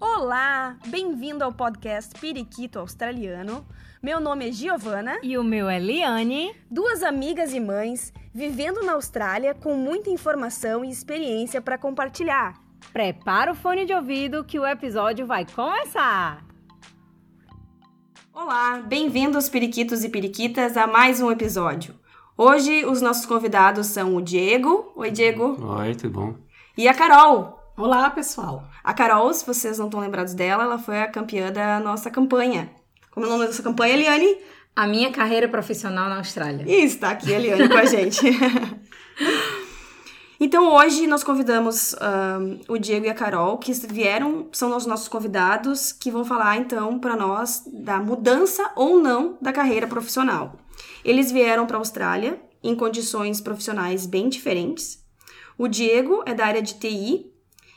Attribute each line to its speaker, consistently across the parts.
Speaker 1: Olá, bem-vindo ao podcast Periquito Australiano. Meu nome é Giovana.
Speaker 2: E o meu é Liane.
Speaker 1: Duas amigas e mães vivendo na Austrália com muita informação e experiência para compartilhar.
Speaker 2: Prepara o fone de ouvido que o episódio vai começar!
Speaker 1: Olá, bem-vindos periquitos e periquitas a mais um episódio. Hoje os nossos convidados são o Diego. Oi, Diego.
Speaker 3: Oi, tudo bom?
Speaker 1: E a Carol.
Speaker 4: Olá, pessoal.
Speaker 1: A Carol, se vocês não estão lembrados dela, ela foi a campeã da nossa campanha. Como é o nome da sua campanha, Eliane?
Speaker 2: A minha carreira profissional na Austrália.
Speaker 1: Isso, tá aqui a Eliane com a gente. Então hoje nós convidamos um, o Diego e a Carol, que vieram, são os nossos convidados, que vão falar então para nós da mudança ou não da carreira profissional. Eles vieram para a Austrália em condições profissionais bem diferentes. O Diego é da área de TI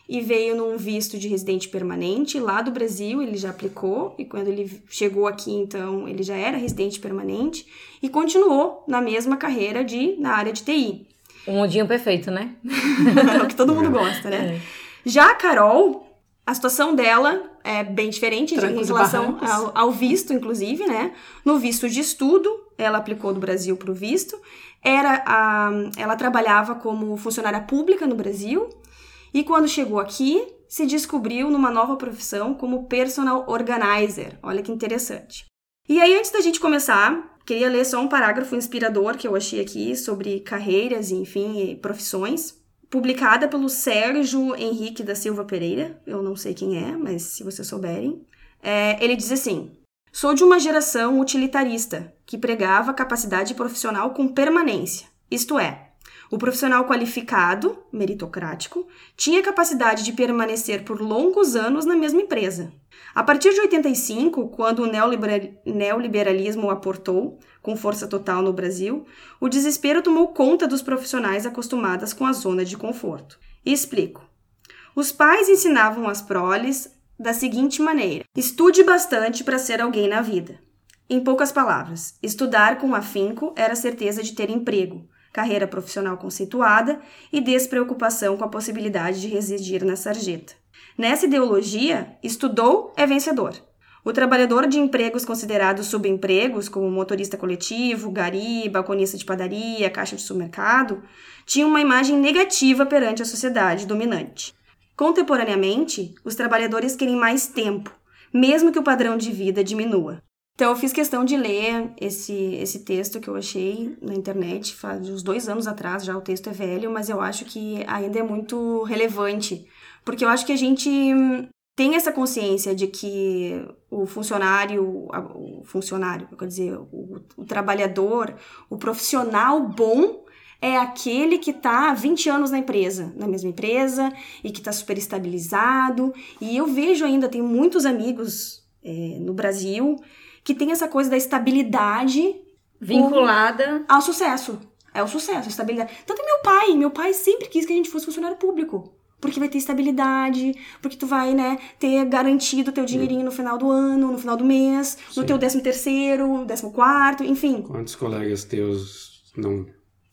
Speaker 1: e veio num visto de residente permanente lá do Brasil, ele já aplicou e quando ele chegou aqui então ele já era residente permanente e continuou na mesma carreira de na área de TI.
Speaker 2: Um mundinho perfeito, né?
Speaker 1: é o que todo mundo gosta, né? É. Já a Carol, a situação dela é bem diferente em relação ao, ao, visto, inclusive, né? No visto de estudo, ela aplicou do Brasil para o visto. Era a, ela trabalhava como funcionária pública no Brasil e quando chegou aqui, se descobriu numa nova profissão como personal organizer. Olha que interessante. E aí, antes da gente começar, Queria ler só um parágrafo inspirador que eu achei aqui sobre carreiras, enfim, profissões. Publicada pelo Sérgio Henrique da Silva Pereira. Eu não sei quem é, mas se vocês souberem. É, ele diz assim: Sou de uma geração utilitarista que pregava capacidade profissional com permanência, isto é, o profissional qualificado, meritocrático, tinha capacidade de permanecer por longos anos na mesma empresa. A partir de 85, quando o neoliberalismo aportou com força total no Brasil, o desespero tomou conta dos profissionais acostumados com a zona de conforto. E explico. Os pais ensinavam as proles da seguinte maneira: estude bastante para ser alguém na vida. Em poucas palavras, estudar com afinco era certeza de ter emprego, carreira profissional conceituada e despreocupação com a possibilidade de residir na sarjeta. Nessa ideologia, estudou é vencedor. O trabalhador de empregos considerados subempregos, como motorista coletivo, gari, balconista de padaria, caixa de supermercado, tinha uma imagem negativa perante a sociedade dominante. Contemporaneamente, os trabalhadores querem mais tempo, mesmo que o padrão de vida diminua. Então eu fiz questão de ler esse, esse texto que eu achei na internet faz uns dois anos atrás, já o texto é velho, mas eu acho que ainda é muito relevante, porque eu acho que a gente tem essa consciência de que o funcionário, o funcionário, quer dizer, o, o trabalhador, o profissional bom é aquele que está há 20 anos na empresa, na mesma empresa, e que está super estabilizado. E eu vejo ainda, tenho muitos amigos é, no Brasil que tem essa coisa da estabilidade
Speaker 2: vinculada
Speaker 1: ao sucesso. É o sucesso, a estabilidade. Tanto meu pai, meu pai sempre quis que a gente fosse funcionário público. Porque vai ter estabilidade, porque tu vai, né, ter garantido teu dinheirinho no final do ano, no final do mês, Sim. no teu décimo terceiro, décimo quarto, enfim.
Speaker 3: Quantos colegas teus não,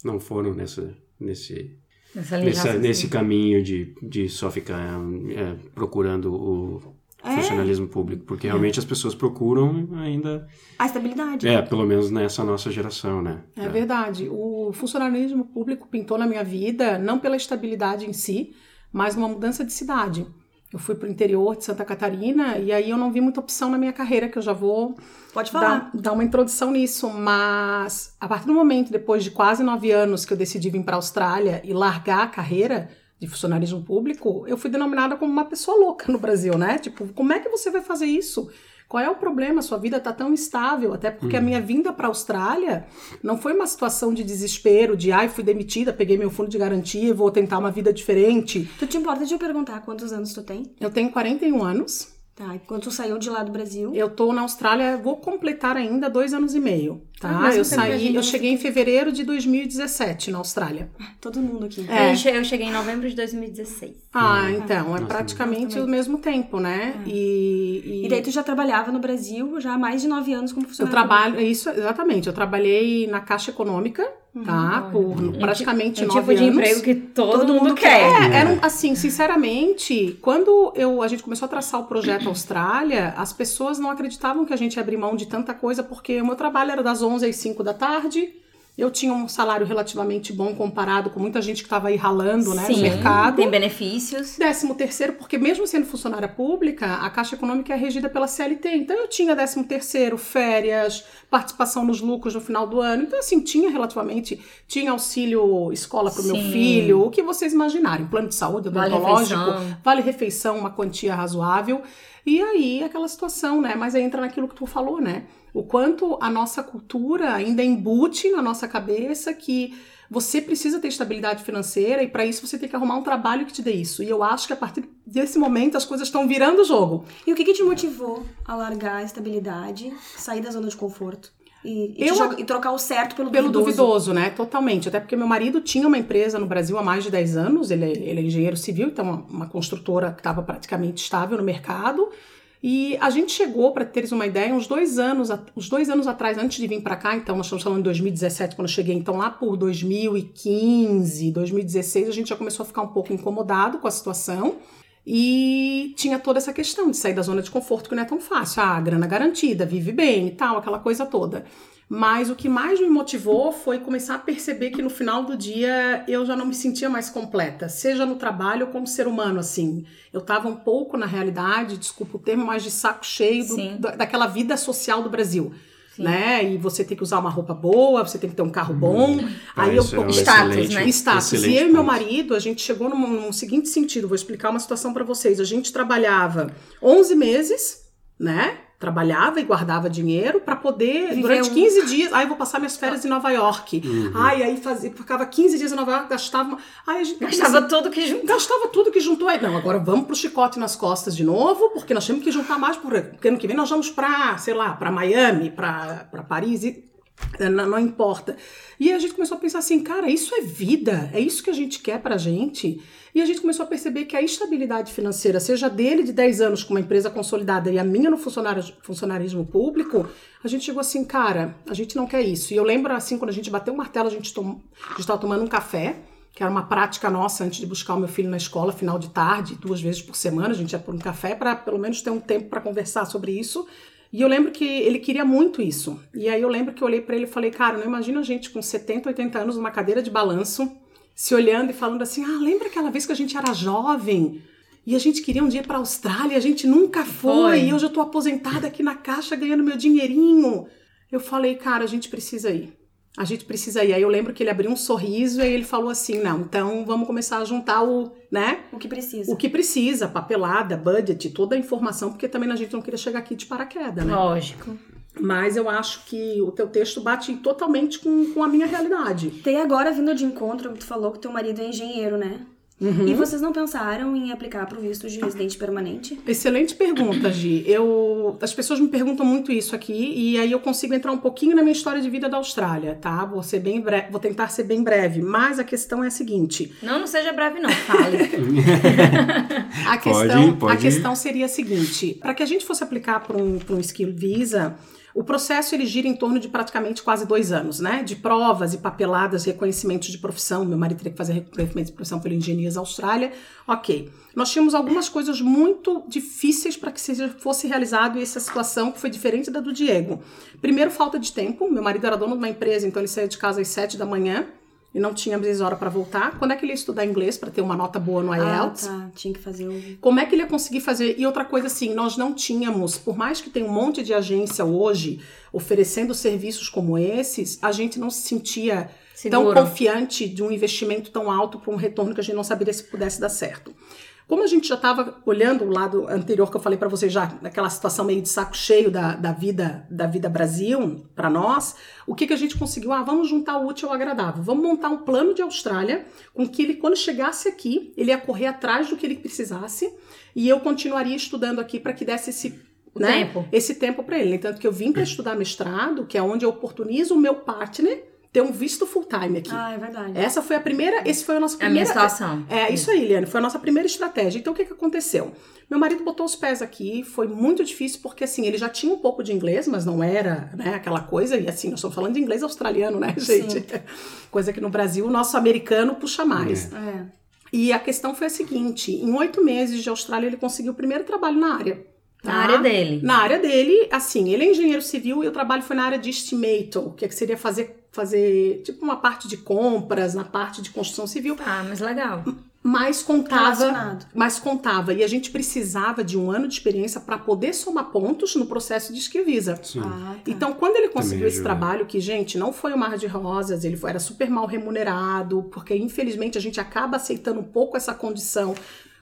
Speaker 3: não foram nessa, nesse, nessa, nesse caminho de, de só ficar é, procurando o é. funcionalismo público, porque é. realmente as pessoas procuram ainda
Speaker 1: a estabilidade.
Speaker 3: É, pelo menos nessa nossa geração, né?
Speaker 4: É, é, verdade. O funcionalismo público pintou na minha vida não pela estabilidade em si, mas uma mudança de cidade. Eu fui para o interior de Santa Catarina e aí eu não vi muita opção na minha carreira, que eu já vou
Speaker 1: Pode falar.
Speaker 4: Dar, dar uma introdução nisso. Mas a partir do momento, depois de quase nove anos que eu decidi vir para a Austrália e largar a carreira, de funcionarismo público, eu fui denominada como uma pessoa louca no Brasil, né? Tipo, como é que você vai fazer isso? Qual é o problema? Sua vida tá tão instável, até porque a uhum. minha vinda para a Austrália não foi uma situação de desespero, de ai, fui demitida, peguei meu fundo de garantia, vou tentar uma vida diferente.
Speaker 1: Tu te importa de eu perguntar quantos anos tu tem?
Speaker 4: Eu tenho 41 anos.
Speaker 1: Tá, e quando tu saiu de lá do Brasil?
Speaker 4: Eu tô na Austrália, vou completar ainda dois anos e meio. Tá, ah, eu saí, eu cheguei em fevereiro de 2017 na Austrália.
Speaker 1: Todo mundo aqui.
Speaker 5: É. Eu cheguei em novembro de 2016.
Speaker 4: Ah, hum. então, é praticamente o mesmo tempo, né?
Speaker 1: É. E, e... e daí tu já trabalhava no Brasil já há mais de nove anos como funcionário?
Speaker 4: Eu trabalho, isso, exatamente. Eu trabalhei na Caixa Econômica. Tá? Por praticamente é nove tipo anos.
Speaker 5: tipo de emprego que todo, todo mundo, quer.
Speaker 4: É, era, assim, sinceramente, quando eu, a gente começou a traçar o projeto Austrália, as pessoas não acreditavam que a gente ia abrir mão de tanta coisa, porque o meu trabalho era das 11 às 5 da tarde. Eu tinha um salário relativamente bom comparado com muita gente que estava aí ralando né,
Speaker 5: Sim,
Speaker 4: no mercado.
Speaker 5: Tem benefícios.
Speaker 4: Décimo terceiro, porque mesmo sendo funcionária pública, a Caixa Econômica é regida pela CLT. Então eu tinha décimo terceiro, férias, participação nos lucros no final do ano. Então, assim, tinha relativamente, tinha auxílio escola para o meu filho, o que vocês imaginarem, plano de saúde, odontológico, vale refeição. vale refeição, uma quantia razoável. E aí, aquela situação, né? Mas aí entra naquilo que tu falou, né? O quanto a nossa cultura ainda embute na nossa cabeça que você precisa ter estabilidade financeira e para isso você tem que arrumar um trabalho que te dê isso. E eu acho que a partir desse momento as coisas estão virando o jogo.
Speaker 1: E o que, que te motivou a largar a estabilidade, sair da zona de conforto? E, e, eu, joga, e, trocar o certo pelo,
Speaker 4: pelo
Speaker 1: duvidoso.
Speaker 4: duvidoso, né? Totalmente. Até porque meu marido tinha uma empresa no Brasil há mais de 10 anos, ele, é, ele é engenheiro civil, então uma, uma construtora que estava praticamente estável no mercado. E a gente chegou, para teres uma ideia, uns dois anos, uns dois anos atrás, antes de vir para cá, então nós estamos falando de 2017, quando eu cheguei, então lá por 2015, 2016, a gente já começou a ficar um pouco incomodado com a situação. E tinha toda essa questão de sair da zona de conforto, que não é tão fácil. Ah, grana garantida, vive bem e tal, aquela coisa toda. Mas o que mais me motivou foi começar a perceber que no final do dia eu já não me sentia mais completa, seja no trabalho ou como ser humano, assim. Eu estava um pouco, na realidade, desculpa o termo, mais de saco cheio do, daquela vida social do Brasil. Sim. Né? E você tem que usar uma roupa boa, você tem que ter um carro bom. Hum. Aí eu
Speaker 3: é um status,
Speaker 4: né? Status. E eu e meu marido, a gente chegou num, num seguinte sentido, vou explicar uma situação para vocês. A gente trabalhava 11 meses, né? Trabalhava e guardava dinheiro para poder, Viver durante 15 um... dias, aí vou passar minhas férias em Nova York. Uhum. Ai, aí fazia, ficava 15 dias em Nova York, gastava. Ai, a gente,
Speaker 5: gastava assim, tudo que juntou.
Speaker 4: Gastava tudo que juntou. Aí, não, agora vamos pro chicote nas costas de novo, porque nós temos que juntar mais, porque ano que vem nós vamos para, sei lá, para Miami, para Paris. E, não, não, importa. E a gente começou a pensar assim, cara, isso é vida, é isso que a gente quer pra gente. E a gente começou a perceber que a estabilidade financeira, seja dele de 10 anos com uma empresa consolidada e a minha no funcionarismo público, a gente chegou assim, cara, a gente não quer isso. E eu lembro assim, quando a gente bateu o martelo, a gente estava tomando um café, que era uma prática nossa antes de buscar o meu filho na escola, final de tarde, duas vezes por semana, a gente ia por um café para pelo menos ter um tempo para conversar sobre isso. E eu lembro que ele queria muito isso. E aí eu lembro que eu olhei para ele e falei, cara, não imagina a gente com 70, 80 anos numa cadeira de balanço, se olhando e falando assim: "Ah, lembra aquela vez que a gente era jovem?" E a gente queria um dia para a Austrália, a gente nunca foi, foi. e hoje eu tô aposentada aqui na caixa ganhando meu dinheirinho. Eu falei, cara, a gente precisa ir a gente precisa ir. Aí eu lembro que ele abriu um sorriso e ele falou assim: não, então vamos começar a juntar o, né?
Speaker 1: O que precisa.
Speaker 4: O que precisa, papelada, budget, toda a informação, porque também a gente não queria chegar aqui de paraquedas, né?
Speaker 5: Lógico.
Speaker 4: Mas eu acho que o teu texto bate totalmente com, com a minha realidade.
Speaker 1: Tem agora vindo de encontro, tu falou que teu marido é engenheiro, né? Uhum. E vocês não pensaram em aplicar para o visto de residente permanente?
Speaker 4: Excelente pergunta, Gi. Eu, as pessoas me perguntam muito isso aqui e aí eu consigo entrar um pouquinho na minha história de vida da Austrália, tá? Vou ser bem breve, vou tentar ser bem breve, mas a questão é a seguinte.
Speaker 5: Não, não seja breve não, fale.
Speaker 4: a questão, pode, pode. a questão seria a seguinte: para que a gente fosse aplicar para um, um skill visa o processo ele gira em torno de praticamente quase dois anos, né? De provas e papeladas, reconhecimentos de profissão. Meu marido teria que fazer reconhecimento de profissão pelo Engenharias Austrália. Ok. Nós tínhamos algumas coisas muito difíceis para que seja, fosse realizado essa situação que foi diferente da do Diego. Primeiro, falta de tempo. Meu marido era dono de uma empresa, então ele saía de casa às sete da manhã e não tinha mais hora para voltar. Quando é que ele ia estudar inglês para ter uma nota boa no IELTS?
Speaker 1: Ah, tá. Tinha que fazer o...
Speaker 4: Como é que ele ia conseguir fazer? E outra coisa assim, nós não tínhamos, por mais que tenha um monte de agência hoje oferecendo serviços como esses, a gente não se sentia Seguro. tão confiante de um investimento tão alto para um retorno que a gente não saberia se pudesse dar certo. Como a gente já estava olhando o lado anterior que eu falei para vocês já, naquela situação meio de saco cheio da, da vida da vida Brasil para nós, o que, que a gente conseguiu? Ah, vamos juntar o útil ao agradável. Vamos montar um plano de Austrália com que ele, quando chegasse aqui, ele ia correr atrás do que ele precisasse e eu continuaria estudando aqui para que desse esse né? tempo. esse tempo para ele. Tanto que eu vim para estudar mestrado, que é onde eu oportunizo o meu partner ter um visto full time aqui.
Speaker 1: Ah, é verdade.
Speaker 4: Essa foi a primeira, esse foi a nossa primeira...
Speaker 5: A minha situação.
Speaker 4: É, isso aí, Liane, foi a nossa primeira estratégia. Então, o que que aconteceu? Meu marido botou os pés aqui, foi muito difícil, porque assim, ele já tinha um pouco de inglês, mas não era, né, aquela coisa, e assim, nós estamos falando de inglês australiano, né, gente? Sim. Coisa que no Brasil o nosso americano puxa mais.
Speaker 1: É. é.
Speaker 4: E a questão foi a seguinte: em oito meses de Austrália, ele conseguiu o primeiro trabalho na área.
Speaker 5: Tá? Na área dele.
Speaker 4: Na área dele, assim, ele é engenheiro civil e o trabalho foi na área de estimator, que, é que seria fazer, fazer tipo uma parte de compras, na parte de construção civil.
Speaker 5: Ah, mas legal
Speaker 4: mais contava, mais contava e a gente precisava de um ano de experiência para poder somar pontos no processo de skill visa.
Speaker 1: Ah, tá.
Speaker 4: Então, quando ele conseguiu esse trabalho, que gente, não foi um mar de rosas, ele foi, era super mal remunerado, porque infelizmente a gente acaba aceitando um pouco essa condição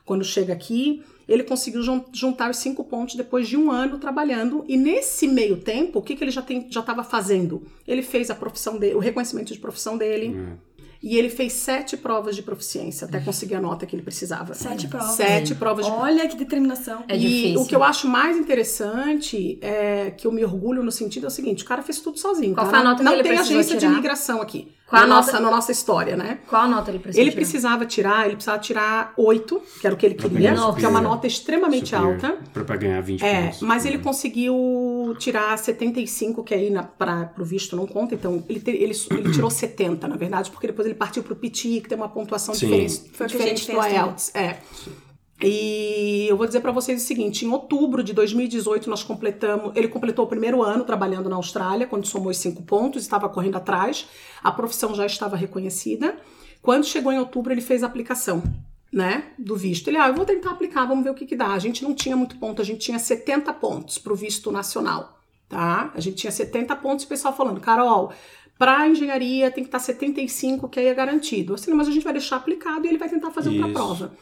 Speaker 4: quando chega aqui. Ele conseguiu juntar os cinco pontos depois de um ano trabalhando e nesse meio tempo, o que, que ele já estava fazendo? Ele fez a profissão dele, o reconhecimento de profissão dele. Hum e ele fez sete provas de proficiência até conseguir a nota que ele precisava.
Speaker 1: Sete provas.
Speaker 4: Sete provas de
Speaker 1: Olha que determinação.
Speaker 4: É e difícil. o que eu acho mais interessante é que eu me orgulho no sentido é o seguinte: o cara fez tudo sozinho.
Speaker 5: Qual
Speaker 4: tá?
Speaker 5: foi a nota
Speaker 4: Não
Speaker 5: que ele
Speaker 4: tem agência
Speaker 5: tirar?
Speaker 4: de imigração aqui.
Speaker 5: Qual
Speaker 4: na,
Speaker 5: a
Speaker 4: nossa,
Speaker 5: nota...
Speaker 4: na nossa história, né?
Speaker 5: Qual a nota ele precisava
Speaker 4: Ele
Speaker 5: tirar?
Speaker 4: precisava tirar, ele precisava tirar oito, que era o que ele queria, que é uma nota extremamente alta.
Speaker 3: Para ganhar 20
Speaker 4: é,
Speaker 3: pontos.
Speaker 4: Mas ele conseguiu tirar 75, que aí para o visto não conta, então ele, te, ele, ele tirou 70, na verdade, porque depois ele partiu para o PT, que tem uma pontuação
Speaker 3: Sim.
Speaker 4: diferente,
Speaker 1: Foi o que a
Speaker 4: diferente do IELTS. É. E eu vou dizer para vocês o seguinte: em outubro de 2018, nós completamos. Ele completou o primeiro ano trabalhando na Austrália, quando somou os cinco pontos, estava correndo atrás, a profissão já estava reconhecida. Quando chegou em outubro, ele fez a aplicação. Né, do visto. Ele, ah, eu vou tentar aplicar, vamos ver o que, que dá. A gente não tinha muito ponto, a gente tinha 70 pontos para o visto nacional, tá? A gente tinha 70 pontos o pessoal falando, Carol, para engenharia tem que estar 75, que aí é garantido. Assim, mas a gente vai deixar aplicado e ele vai tentar fazer outra
Speaker 3: Isso.
Speaker 4: prova.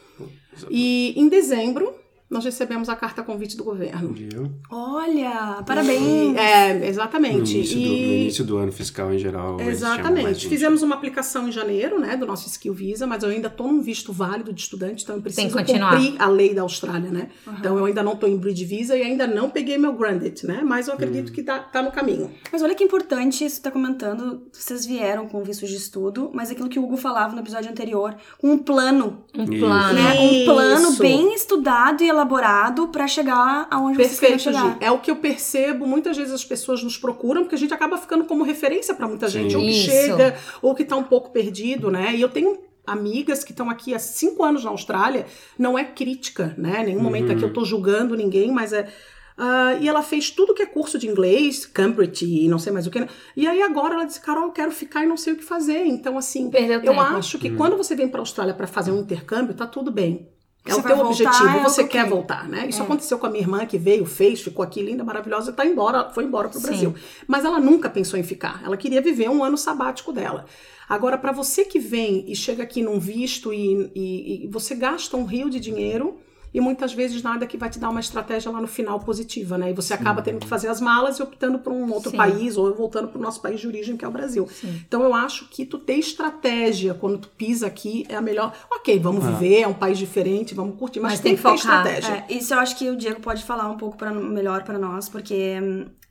Speaker 4: E em dezembro, nós recebemos a carta convite do governo.
Speaker 3: Viu?
Speaker 1: Olha, parabéns.
Speaker 4: É,
Speaker 3: No
Speaker 4: exatamente.
Speaker 3: início, do, no
Speaker 4: E-
Speaker 3: início do ano fiscal em geral.
Speaker 4: Exatamente. Fizemos uma aplicação em janeiro, né, do nosso Skill Visa, mas eu ainda estou num visto válido de estudante, então eu preciso cumprir a lei da Austrália, né? Então eu ainda não estou em Bridge Visa e ainda não peguei meu Grandet, né? Mas eu acredito que tá, tá no caminho.
Speaker 1: Mas olha que importante isso tá comentando. Vocês vieram com visto de estudo, mas aquilo que o Hugo falava no episódio anterior, com um plano,
Speaker 5: Um plano.
Speaker 1: né? Um plano bem estudado e elaborado pra chegar aonde vocês querem
Speaker 4: Perfeito,
Speaker 1: chegar.
Speaker 4: Gi. É o que eu percebo. Muitas vezes as pessoas nos procuram porque a gente acaba ficando como referência para muita gente.
Speaker 3: Sim.
Speaker 4: Ou que
Speaker 5: Isso.
Speaker 4: chega, ou que tá um pouco perdido, né? E eu tenho amigas que estão aqui há cinco anos na Austrália. Não é crítica, né? Nenhum momento aqui eu tô julgando ninguém, mas é. ah, e ela fez tudo que é curso de inglês, Cambridge e não sei mais o que. né? E aí agora ela disse, Carol, eu quero ficar e não sei o que fazer. Então, assim,
Speaker 5: Perdeu
Speaker 4: eu
Speaker 5: tempo.
Speaker 4: acho que quando você vem para a Austrália para fazer um intercâmbio, tá tudo bem. É
Speaker 1: Você
Speaker 4: o teu objetivo, você quer voltar, né? Isso
Speaker 1: É.
Speaker 4: aconteceu com a minha irmã que veio, fez, ficou aqui linda, maravilhosa, tá embora, foi embora pro
Speaker 5: Sim.
Speaker 4: Brasil. Mas ela nunca pensou em ficar. Ela queria viver um ano sabático dela. Agora, para você que vem e chega aqui num visto e, e- e você gasta um rio de dinheiro e muitas vezes nada que vai te dar uma estratégia lá no final positiva, né? E você acaba tendo que fazer as malas e optando por um outro
Speaker 5: Sim.
Speaker 4: país ou voltando pro nosso país de origem, que é o Brasil. Então eu acho que tu ter estratégia quando tu pisa aqui é a melhor. Ok, vamos
Speaker 3: Ah.
Speaker 4: viver, é um país diferente, vamos curtir, mas,
Speaker 5: Mas
Speaker 4: tem,
Speaker 5: tem
Speaker 4: que ter
Speaker 5: focar.
Speaker 4: estratégia.
Speaker 1: É, isso eu acho que o Diego pode falar um pouco pra, melhor pra nós, porque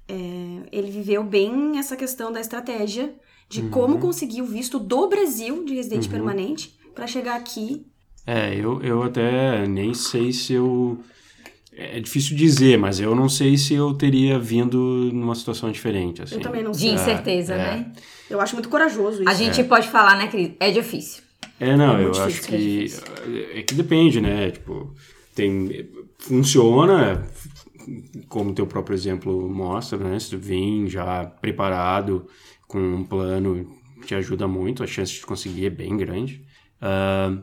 Speaker 1: é, ele viveu bem essa questão da estratégia de
Speaker 3: Uhum.
Speaker 1: como conseguir o visto do Brasil de residente permanente pra chegar aqui.
Speaker 3: É, eu, eu até nem sei se eu. É difícil dizer, mas eu não sei se eu teria vindo numa situação diferente. Assim.
Speaker 1: Eu também não
Speaker 5: De
Speaker 1: sei.
Speaker 5: incerteza,
Speaker 3: É.
Speaker 5: né?
Speaker 1: Eu acho muito corajoso isso.
Speaker 5: A gente pode falar, né, querido? É difícil.
Speaker 3: É, não,
Speaker 1: É
Speaker 3: eu acho que. É que depende, né? Tipo, tem. Funciona, como teu próprio exemplo mostra, né? Se tu vem já preparado, com um plano, te ajuda muito, a chance de conseguir é bem grande. Ah,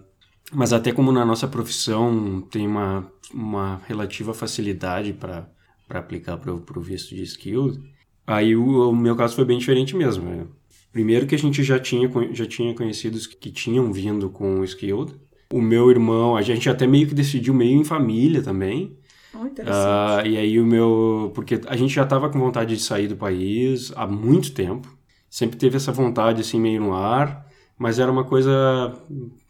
Speaker 3: mas até como na nossa profissão tem uma, uma relativa facilidade para aplicar para o visto de skill, aí o, o meu caso foi bem diferente mesmo. né? Primeiro que a gente já tinha, já tinha conhecidos que tinham vindo com o skilled. O meu irmão, a gente até meio que decidiu meio em família também.
Speaker 4: Oh, interessante.
Speaker 3: Ah, e aí o meu. Porque a gente já estava com vontade de sair do país há muito tempo. Sempre teve essa vontade assim meio no ar, mas era uma coisa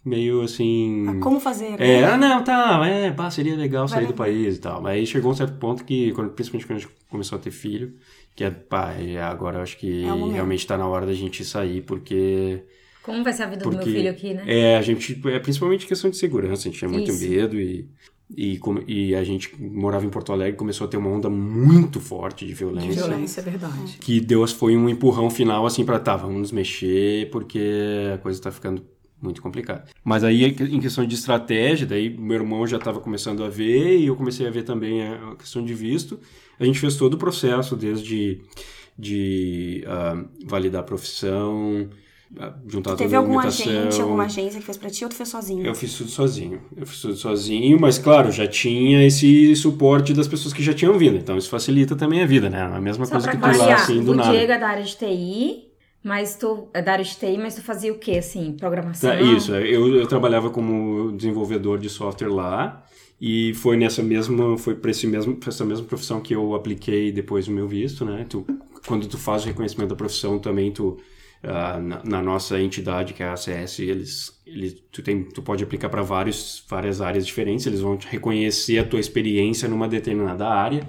Speaker 3: meio assim.
Speaker 1: Ah, como fazer?
Speaker 3: Né? É, ah, não, tá, é, pá, seria legal sair Vai do país e tal. Mas aí chegou um certo ponto que, quando, principalmente quando a gente começou a ter filho, que é, pá, agora eu acho que é realmente tá na hora da gente sair, porque.
Speaker 5: Como vai ser a vida porque, do meu filho aqui, né?
Speaker 3: É, a gente. É principalmente questão de segurança, a gente tinha muito Isso. medo e. E, e, a gente morava em Porto Alegre começou a ter uma onda muito forte de violência. De
Speaker 4: violência, é verdade.
Speaker 3: Que Deus foi um empurrão final assim para tá, vamos nos mexer porque a coisa tá ficando muito complicado. Mas aí, em questão de estratégia, daí meu irmão já estava começando a ver e eu comecei a ver também a questão de visto. A gente fez todo o processo, desde de uh, validar a profissão, ah, juntar
Speaker 1: Teve
Speaker 3: toda a
Speaker 1: algum agente, alguma agência que fez para ti ou tu fez sozinho?
Speaker 3: Eu fiz tudo sozinho. Eu fiz tudo sozinho, mas claro, já tinha esse suporte das pessoas que já tinham vindo. Então isso facilita também a vida, né? A mesma Só coisa que tu lá assim do
Speaker 5: o
Speaker 3: nada.
Speaker 5: O Diego é da área de TI mas tu, é da área de TI, mas tu fazia o quê, assim, programação?
Speaker 3: Tá, isso, eu, eu trabalhava como desenvolvedor de software lá, e foi nessa mesma, foi para esse mesmo, essa mesma profissão que eu apliquei depois do meu visto, né? Tu, quando tu faz o reconhecimento da profissão também, tu, uh, na, na, nossa entidade, que é a ACS, eles, eles, tu, tem, tu pode aplicar para várias áreas diferentes, eles vão reconhecer a tua experiência numa determinada área.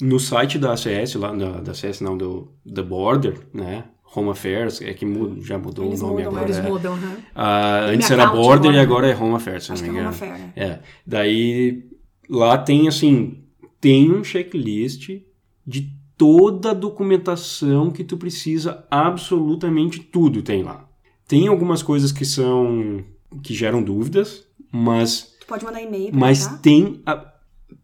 Speaker 3: No site da ACS, lá, da, da ACS não, do The Border, né? Home Affairs, é que muda, já mudou eles o nome
Speaker 4: mudam,
Speaker 3: agora.
Speaker 4: Eles
Speaker 3: é.
Speaker 4: mudam, né?
Speaker 3: Ah, antes era Border agora, e agora é Home Affairs, se não me engano.
Speaker 1: É Home.
Speaker 3: É. Daí lá tem assim, tem um checklist de toda a documentação que tu precisa, absolutamente tudo tem lá. Tem algumas coisas que são que geram dúvidas, mas
Speaker 1: tu pode mandar e-mail,
Speaker 3: mas tem a,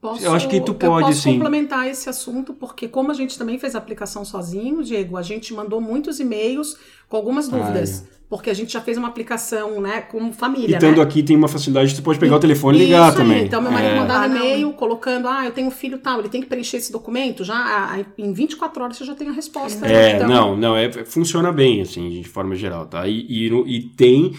Speaker 3: Posso, eu acho que tu pode,
Speaker 4: posso
Speaker 3: sim.
Speaker 4: complementar esse assunto, porque como a gente também fez a aplicação sozinho, Diego, a gente mandou muitos e-mails com algumas dúvidas. É. Porque a gente já fez uma aplicação, né, como família,
Speaker 3: E estando
Speaker 4: né?
Speaker 3: aqui tem uma facilidade, você pode pegar o telefone e ligar
Speaker 4: Isso
Speaker 3: também.
Speaker 4: Aí. Então, meu marido é. mandava ah, e-mail colocando, ah, eu tenho um filho tal, ele tem que preencher esse documento, já em 24 horas você já tem a resposta.
Speaker 3: É, então... não, não, é, funciona bem, assim, de forma geral, tá? E, e, e tem,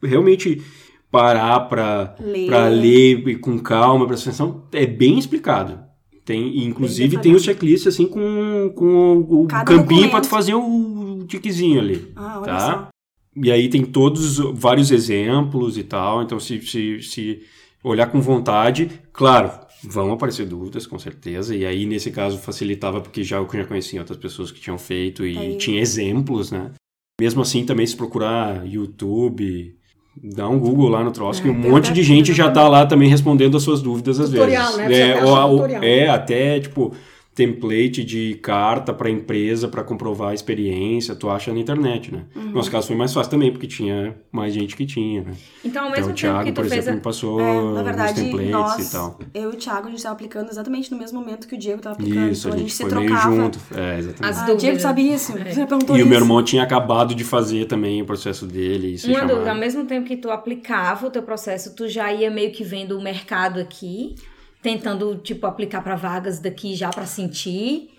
Speaker 3: realmente parar para ler. ler com calma, prestar atenção, é bem explicado. Tem, inclusive tem o checklist assim com, com o Cada campinho para tu fazer o tiquezinho ali, ah, tá? Só. E aí tem todos vários exemplos e tal, então se, se, se olhar com vontade, claro, vão aparecer dúvidas com certeza, e aí nesse caso facilitava porque já eu já conhecia outras pessoas que tinham feito e aí. tinha exemplos, né? Mesmo assim também se procurar YouTube, Dá um Google lá no troço, é, que um monte de gente já tá lá também respondendo as suas dúvidas às
Speaker 4: tutorial,
Speaker 3: vezes.
Speaker 4: Né? É, ou,
Speaker 3: é, até tipo template de carta para empresa para comprovar a experiência, tu acha na internet, né? Uhum. No nosso caso foi mais fácil também, porque tinha mais gente que tinha, né?
Speaker 5: Então, ao mesmo
Speaker 3: então, o Thiago,
Speaker 5: tempo
Speaker 3: por exemplo,
Speaker 5: a...
Speaker 3: me passou
Speaker 1: é, na verdade,
Speaker 3: os templates
Speaker 1: nós,
Speaker 3: e tal.
Speaker 1: Eu e o Thiago, a gente estava aplicando exatamente no mesmo momento que o Diego estava aplicando.
Speaker 3: Isso,
Speaker 1: então,
Speaker 3: a gente,
Speaker 1: se
Speaker 3: foi
Speaker 1: trocava.
Speaker 3: meio junto. É, exatamente.
Speaker 1: As ah, Diego sabe isso. É. Você perguntou
Speaker 3: e
Speaker 1: isso.
Speaker 3: o meu irmão tinha acabado de fazer também o processo dele. E
Speaker 5: Uma dúvida, ao mesmo tempo que tu aplicava o teu processo, tu já ia meio que vendo o mercado aqui, tentando, tipo, aplicar para vagas daqui já para sentir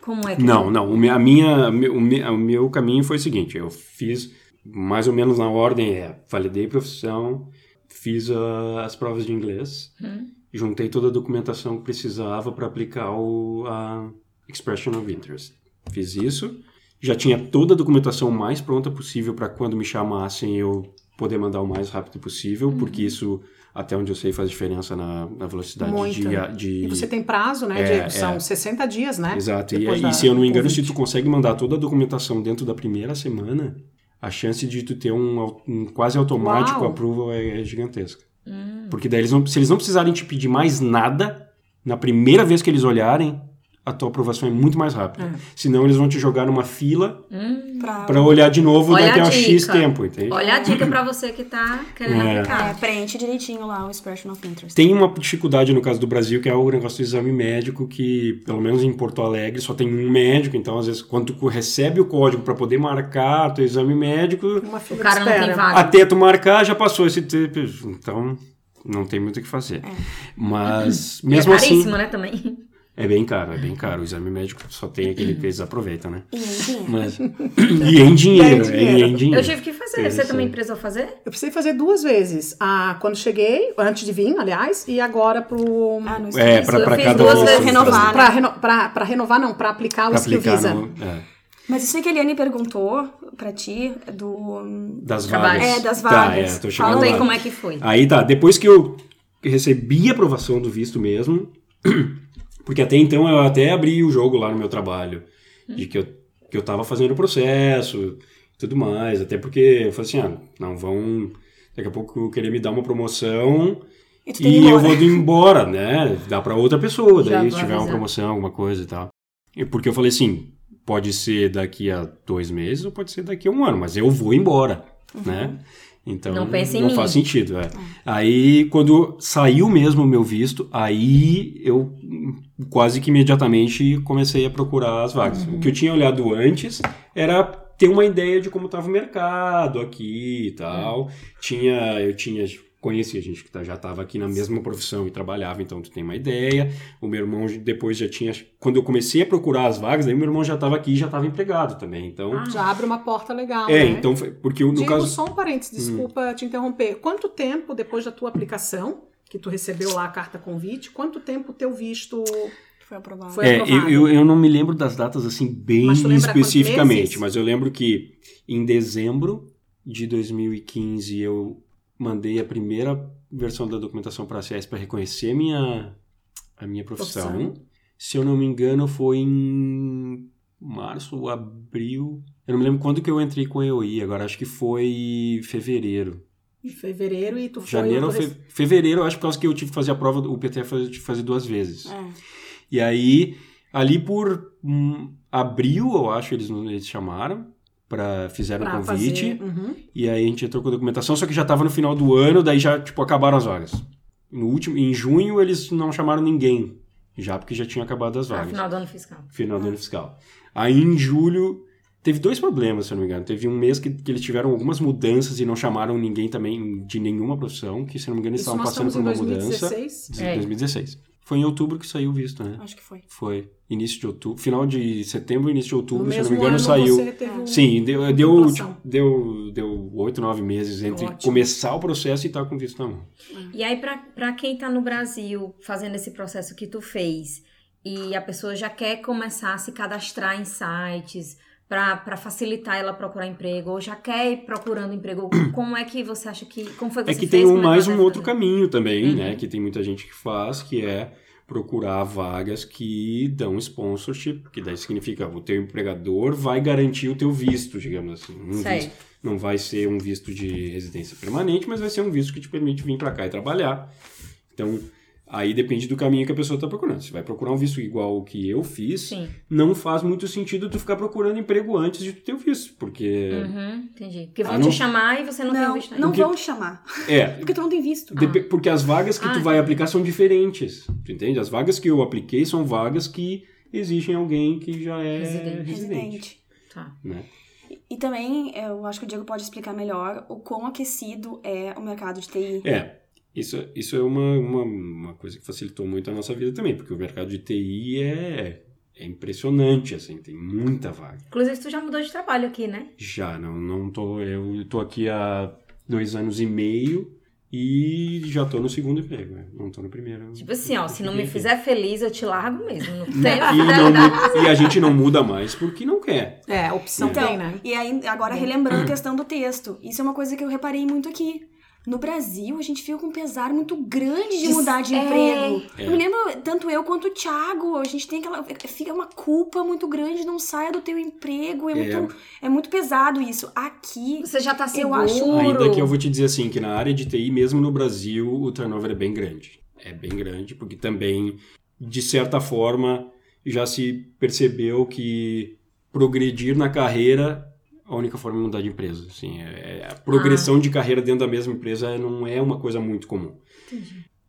Speaker 5: como é que...
Speaker 3: Não, não. O, a minha, o, meu, o meu caminho foi o seguinte. Eu fiz mais ou menos na ordem é validei profissão, fiz uh, as provas de inglês, hum. juntei toda a documentação que precisava para aplicar o a expression of interest. Fiz isso, já tinha toda a documentação mais pronta possível para quando me chamassem eu poder mandar o mais rápido possível, uhum. porque isso até onde eu sei faz diferença na, na velocidade de, de,
Speaker 4: E você tem prazo, né, é, Diego? São é. 60 dias, né?
Speaker 3: Exato. E, e, se eu não me engano, se tu consegue mandar toda a documentação dentro da primeira semana, a chance de tu ter um, um quase automático Uau. approval é, é gigantesca. Hum. Porque daí eles não, se eles não precisarem te pedir mais nada, na primeira vez que eles olharem, a tua aprovação é muito mais rápida. É. Senão eles vão te jogar numa fila hum, para olhar de novo Olha daqui a, a X tempo, entende?
Speaker 5: Olha a dica para você que tá querendo é. aplicar.
Speaker 1: É, preenche direitinho lá o expression of interest.
Speaker 3: Tem uma dificuldade no caso do Brasil que é o negócio do exame médico que, pelo menos em Porto Alegre, só tem um médico, então às vezes quando tu recebe o código para poder marcar teu exame médico,
Speaker 5: o cara não tem vaga.
Speaker 3: Até tu marcar já passou esse tempo, então não tem muito o que fazer. É. Mas mesmo
Speaker 5: é
Speaker 3: caríssimo,
Speaker 5: assim, né, também.
Speaker 3: É bem caro, é bem caro. O exame médico só tem aquele que eles aproveitam, né?
Speaker 1: E em dinheiro.
Speaker 3: Mas... e em dinheiro, é, em, em dinheiro.
Speaker 5: Eu tive que fazer. Você também precisou fazer?
Speaker 4: Eu precisei fazer duas vezes. Ah, quando cheguei, antes de vir, aliás, e agora pro...
Speaker 1: Ah, no
Speaker 3: É, pra, pra cada
Speaker 5: duas vezes
Speaker 1: renovar,
Speaker 4: pra, reno... pra, pra, renovar, não, pra aplicar o pra skill visa. No... É.
Speaker 1: Mas isso aí que a Eliane perguntou pra ti, do...
Speaker 3: Das vagas.
Speaker 1: É, das vagas.
Speaker 3: Tá, é, tô chegando
Speaker 5: Fala aí
Speaker 3: lá.
Speaker 5: como é que foi.
Speaker 3: Aí tá, depois que eu recebi a aprovação do visto mesmo, porque até então eu até abri o jogo lá no meu trabalho, de que eu, que eu tava fazendo o processo e tudo mais, até porque eu falei assim, ah, não vão daqui a pouco querer me dar uma promoção
Speaker 1: E
Speaker 3: e eu vou indo embora, né? Dá pra outra pessoa,
Speaker 5: Já
Speaker 3: daí se tiver uma
Speaker 5: avisar.
Speaker 3: promoção, alguma coisa e tal. E Porque eu falei assim, pode ser daqui a dois meses ou pode ser daqui a um ano, mas eu vou embora, né? Então
Speaker 5: Não
Speaker 3: não faz sentido, é. Aí quando saiu mesmo o meu visto, aí eu quase que imediatamente comecei a procurar as vagas. O que eu tinha olhado antes era ter uma ideia de como estava o mercado aqui e tal. Tinha, eu tinha conhecia gente que tá- já estava aqui na mesma profissão e trabalhava, então tu tem uma ideia. O meu irmão depois já tinha, quando eu comecei a procurar as vagas, aí meu irmão já estava aqui e já estava empregado também. Então,
Speaker 4: Já abre uma porta legal,
Speaker 3: é,
Speaker 4: né?
Speaker 3: então foi- porque no
Speaker 4: Diego,
Speaker 3: caso Hum.
Speaker 4: só um parênteses, desculpa te interromper. Quanto tempo depois da tua aplicação, que tu recebeu lá a carta convite, quanto tempo o teu visto
Speaker 1: Foi aprovado.
Speaker 4: foi
Speaker 3: É, eu,
Speaker 4: aprovado?
Speaker 3: eu, eu não me lembro das datas assim bem
Speaker 4: Mas
Speaker 3: especificamente, mas eu lembro que em dezembro de 2015 eu mandei a primeira versão da documentação para a CES para reconhecer a minha, a minha profissão.
Speaker 4: Profissão.
Speaker 3: Se eu não me engano, foi em março abril. Eu não me lembro quando que eu entrei com a EOI, agora acho que foi fevereiro.
Speaker 4: Em fevereiro e tu foi...
Speaker 3: Janeiro ou fe... fevereiro, acho por causa que eu tive que fazer a prova, o PTF eu tive que fazer duas vezes.
Speaker 1: É.
Speaker 3: E aí, ali por hum, abril, eu acho, eles, eles chamaram, pra, fizeram o
Speaker 4: pra
Speaker 3: convite.
Speaker 4: fazer- Uhum.
Speaker 3: E aí a gente entrou com a documentação, só que já tava no final do ano, daí já, tipo, acabaram as vagas. No último, em junho, eles não chamaram ninguém, já porque já tinham acabado as
Speaker 5: Ah,
Speaker 3: vagas.
Speaker 5: final do ano fiscal.
Speaker 3: Final do ano fiscal. Aí em julho, teve dois problemas, se eu não me engano. Teve um mês que, que eles tiveram algumas mudanças e não chamaram ninguém também de nenhuma profissão, que se eu não me engano eles
Speaker 4: Isso
Speaker 3: estavam passando por
Speaker 4: em
Speaker 3: uma mudança.
Speaker 4: 2016.
Speaker 3: De
Speaker 5: É.
Speaker 3: 2016. Foi em outubro que saiu o visto, né?
Speaker 1: Acho que foi.
Speaker 3: Foi início de outubro, final de setembro, início de
Speaker 4: No
Speaker 3: outubro, se eu não
Speaker 4: mesmo
Speaker 3: me engano,
Speaker 4: ano
Speaker 3: saiu.
Speaker 4: você teve um-
Speaker 3: Sim, deu, deu, tipo, deu, deu oito, nove meses entre
Speaker 4: Ótimo.
Speaker 3: começar o processo e estar com visto na mão.
Speaker 5: E aí, pra quem tá no Brasil fazendo esse processo que tu fez e a pessoa já quer começar a se cadastrar em sites pra facilitar ela procurar emprego, ou já quer ir procurando emprego, como é que você acha que. Como foi que
Speaker 3: É que tem um,
Speaker 5: é
Speaker 3: mais um outro caminho também,
Speaker 5: Uhum.
Speaker 3: né? Que tem muita gente que faz, que é procurar vagas que dão sponsorship, que daí significa o teu empregador vai garantir o teu visto, digamos assim. Um visto. Não vai ser um visto de residência permanente, mas vai ser um visto que te permite vir para cá e trabalhar. Então, aí depende do caminho que a pessoa está procurando. Se vai procurar um visto igual o que eu fiz,
Speaker 5: Sim.
Speaker 3: não faz muito sentido tu ficar procurando emprego antes de tu ter o visto, porque
Speaker 5: Uhum, entendi. Porque vão
Speaker 3: Ah, não-
Speaker 5: te chamar e você não, tem
Speaker 1: Não,
Speaker 5: visto ainda.
Speaker 1: não
Speaker 3: Porque-
Speaker 1: vão te chamar.
Speaker 3: é,
Speaker 1: Porque tu não tem visto.
Speaker 3: Depe- Porque as vagas que
Speaker 5: Ah.
Speaker 3: tu vai aplicar são diferentes, tu entende? As vagas que eu apliquei são vagas que exigem alguém que já é
Speaker 5: Residente.
Speaker 3: residente,
Speaker 1: Residente.
Speaker 5: Tá.
Speaker 3: né?
Speaker 1: E também, eu acho que o Diego pode explicar melhor o quão aquecido é o mercado de TI.
Speaker 3: É, isso, isso é uma, uma, uma coisa que facilitou muito a nossa vida também, porque o mercado de TI é, é impressionante, assim, tem muita vaga.
Speaker 5: Inclusive, tu já mudou de trabalho aqui, né?
Speaker 3: Já, não, não tô, eu tô aqui há dois anos e meio e já tô no segundo emprego, né? não tô no primeiro.
Speaker 5: Tipo assim, ó, se não me fizer feliz, eu te largo mesmo. Não tem
Speaker 3: E, não e a gente não muda mais porque não quer.
Speaker 4: É, opção
Speaker 1: Então,
Speaker 4: tem, né?
Speaker 1: e aí, agora relembrando a questão do texto. Isso é uma coisa que eu reparei muito aqui. No Brasil, a gente fica com um pesar muito grande de mudar de
Speaker 5: é.
Speaker 1: emprego.
Speaker 3: É.
Speaker 1: Eu me lembro, tanto eu quanto o Thiago, a gente tem aquela. Fica uma culpa muito grande, não saia do teu emprego. É,
Speaker 3: É.
Speaker 1: Muito, é muito pesado isso. Aqui,
Speaker 5: Você já tá seguro.
Speaker 1: Eu acho-
Speaker 3: Ainda que eu vou te dizer assim, que na área de TI, mesmo no Brasil, o turnover é bem grande. É bem grande, porque também, de certa forma, já se percebeu que progredir na carreira, a única forma é mudar de empresa. Assim, é, é- a progressão de carreira dentro da mesma empresa não é uma coisa muito comum.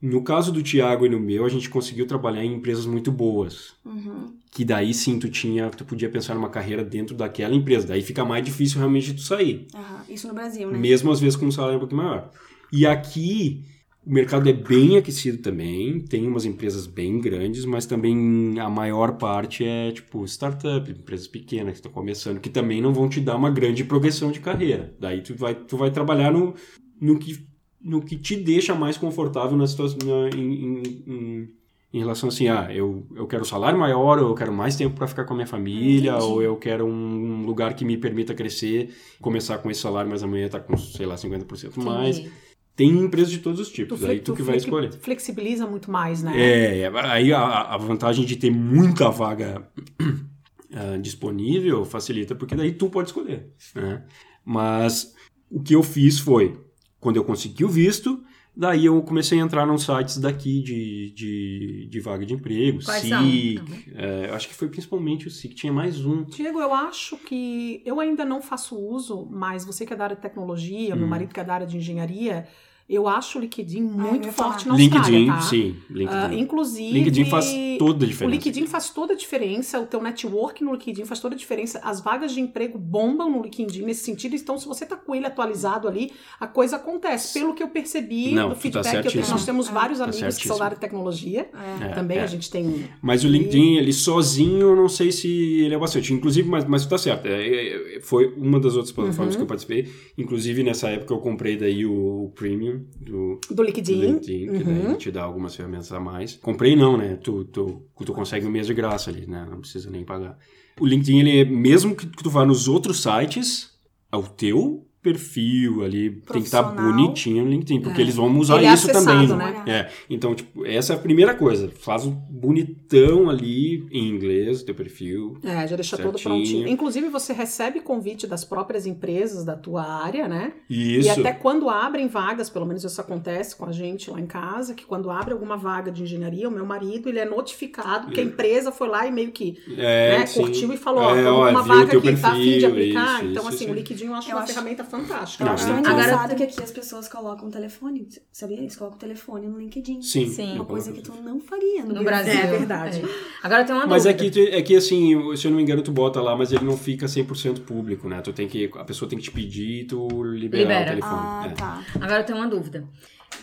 Speaker 3: No caso do Tiago e no meu, a gente conseguiu trabalhar em empresas muito boas.
Speaker 1: uhum,
Speaker 3: Que daí sim tu tinha, tu podia pensar numa carreira dentro daquela empresa. Daí fica mais difícil realmente tu sair
Speaker 1: aham, isso no Brasil, né?
Speaker 3: mesmo às vezes com um salário um pouquinho maior. E aqui o mercado é bem aquecido também, tem umas empresas bem grandes, mas também a maior parte é tipo startup, empresas pequenas que estão começando, que também não vão te dar uma grande progressão de carreira. Daí tu vai, tu vai trabalhar no, no, que, no que te deixa mais confortável na situação, na- em, em- em- relação assim, ah, eu, eu quero salário maior, ou eu quero mais tempo para ficar com a minha família, Entendi. ou eu quero um lugar que me permita crescer, começar com esse salário, mas amanhã tá com, sei lá, 50% Entendi. Tem empresas de todos os tipos, tu, aí tu, tu que vai escolher.
Speaker 4: Flexibiliza muito mais, né?
Speaker 3: É, aí a, a vantagem de ter muita vaga uh, disponível facilita, porque daí tu pode escolher, né? Mas o que eu fiz foi, quando eu consegui o visto, Daí eu comecei a entrar nos sites daqui de, de, de vaga de emprego, Quais SIC, é, acho que foi principalmente o SIC, tinha mais um.
Speaker 4: Diego, eu acho que eu ainda não faço uso, mas você que é da área de tecnologia, hum. meu marido que é da área de engenharia, eu acho o LinkedIn muito forte na Austrália,
Speaker 3: LinkedIn,
Speaker 4: tá?
Speaker 3: sim. LinkedIn.
Speaker 4: Uh, inclusive...
Speaker 3: LinkedIn faz toda a diferença.
Speaker 4: O LinkedIn faz toda a diferença, o teu network no LinkedIn faz toda a diferença. As vagas de emprego bombam no LinkedIn nesse sentido. Então, se você tá com ele atualizado ali, a coisa acontece. Pelo que eu percebi
Speaker 3: Não,
Speaker 4: do
Speaker 3: tá
Speaker 4: feedback
Speaker 3: tá
Speaker 4: que eu tenho, nós temos
Speaker 3: é,
Speaker 4: vários
Speaker 3: tá
Speaker 4: amigos
Speaker 3: certíssimo.
Speaker 4: que são da área de tecnologia. É. Também é. a gente tem...
Speaker 3: Mas o LinkedIn, ele sozinho, eu não sei se ele é bastante. Inclusive, mas, mas tá certo. É, é, foi uma das outras plataformas uhum. que eu participei. Inclusive, nessa época, eu comprei daí o, o Premium do
Speaker 4: do LinkedIn.
Speaker 3: Do LinkedIn, que uhum. daí te dá algumas ferramentas a mais. Comprei não, né? Tu, tu, tu consegue um mês de graça ali, né? Não precisa nem pagar. O LinkedIn, ele é, mesmo que tu vá nos outros sites, é o teu perfil ali tem que estar tá bonitinho no LinkedIn, porque é. eles vão usar Ele é isso também. Né? É. Então, tipo, essa é a primeira coisa. Faz um bonitão ali em inglês, teu perfil.
Speaker 4: É, já deixa certinho. todo prontinho. Inclusive, você recebe convite das próprias empresas da tua área, né?
Speaker 3: Isso.
Speaker 4: E até quando abrem vagas, pelo menos isso acontece com a gente lá em casa, que quando abre alguma vaga de engenharia, o meu marido, ele é notificado que a empresa foi lá e meio que
Speaker 3: é,
Speaker 4: né, curtiu e falou, ó, é, uma vaga aqui, tá a fim de aplicar. Isso, então, assim, isso, o LinkedIn eu acho eu uma acho... ferramenta fantástica.
Speaker 1: Eu acho tão engraçado Agora... que aqui as pessoas colocam o telefone, sabia? Eles colocam o telefone no LinkedIn.
Speaker 3: Sim.
Speaker 1: Sim. Uma coisa que tu não faria no,
Speaker 5: no Brasil.
Speaker 1: Brasil.
Speaker 5: É verdade. É. Agora tem uma
Speaker 3: mas
Speaker 5: dúvida.
Speaker 3: Mas é que, é que, assim, se eu não me engano, tu bota lá, mas ele não fica 100% público, né? Tu tem que, a pessoa tem que te pedir e tu liberar Libera. o telefone.
Speaker 1: Ah, é. tá.
Speaker 5: Agora eu tenho uma dúvida.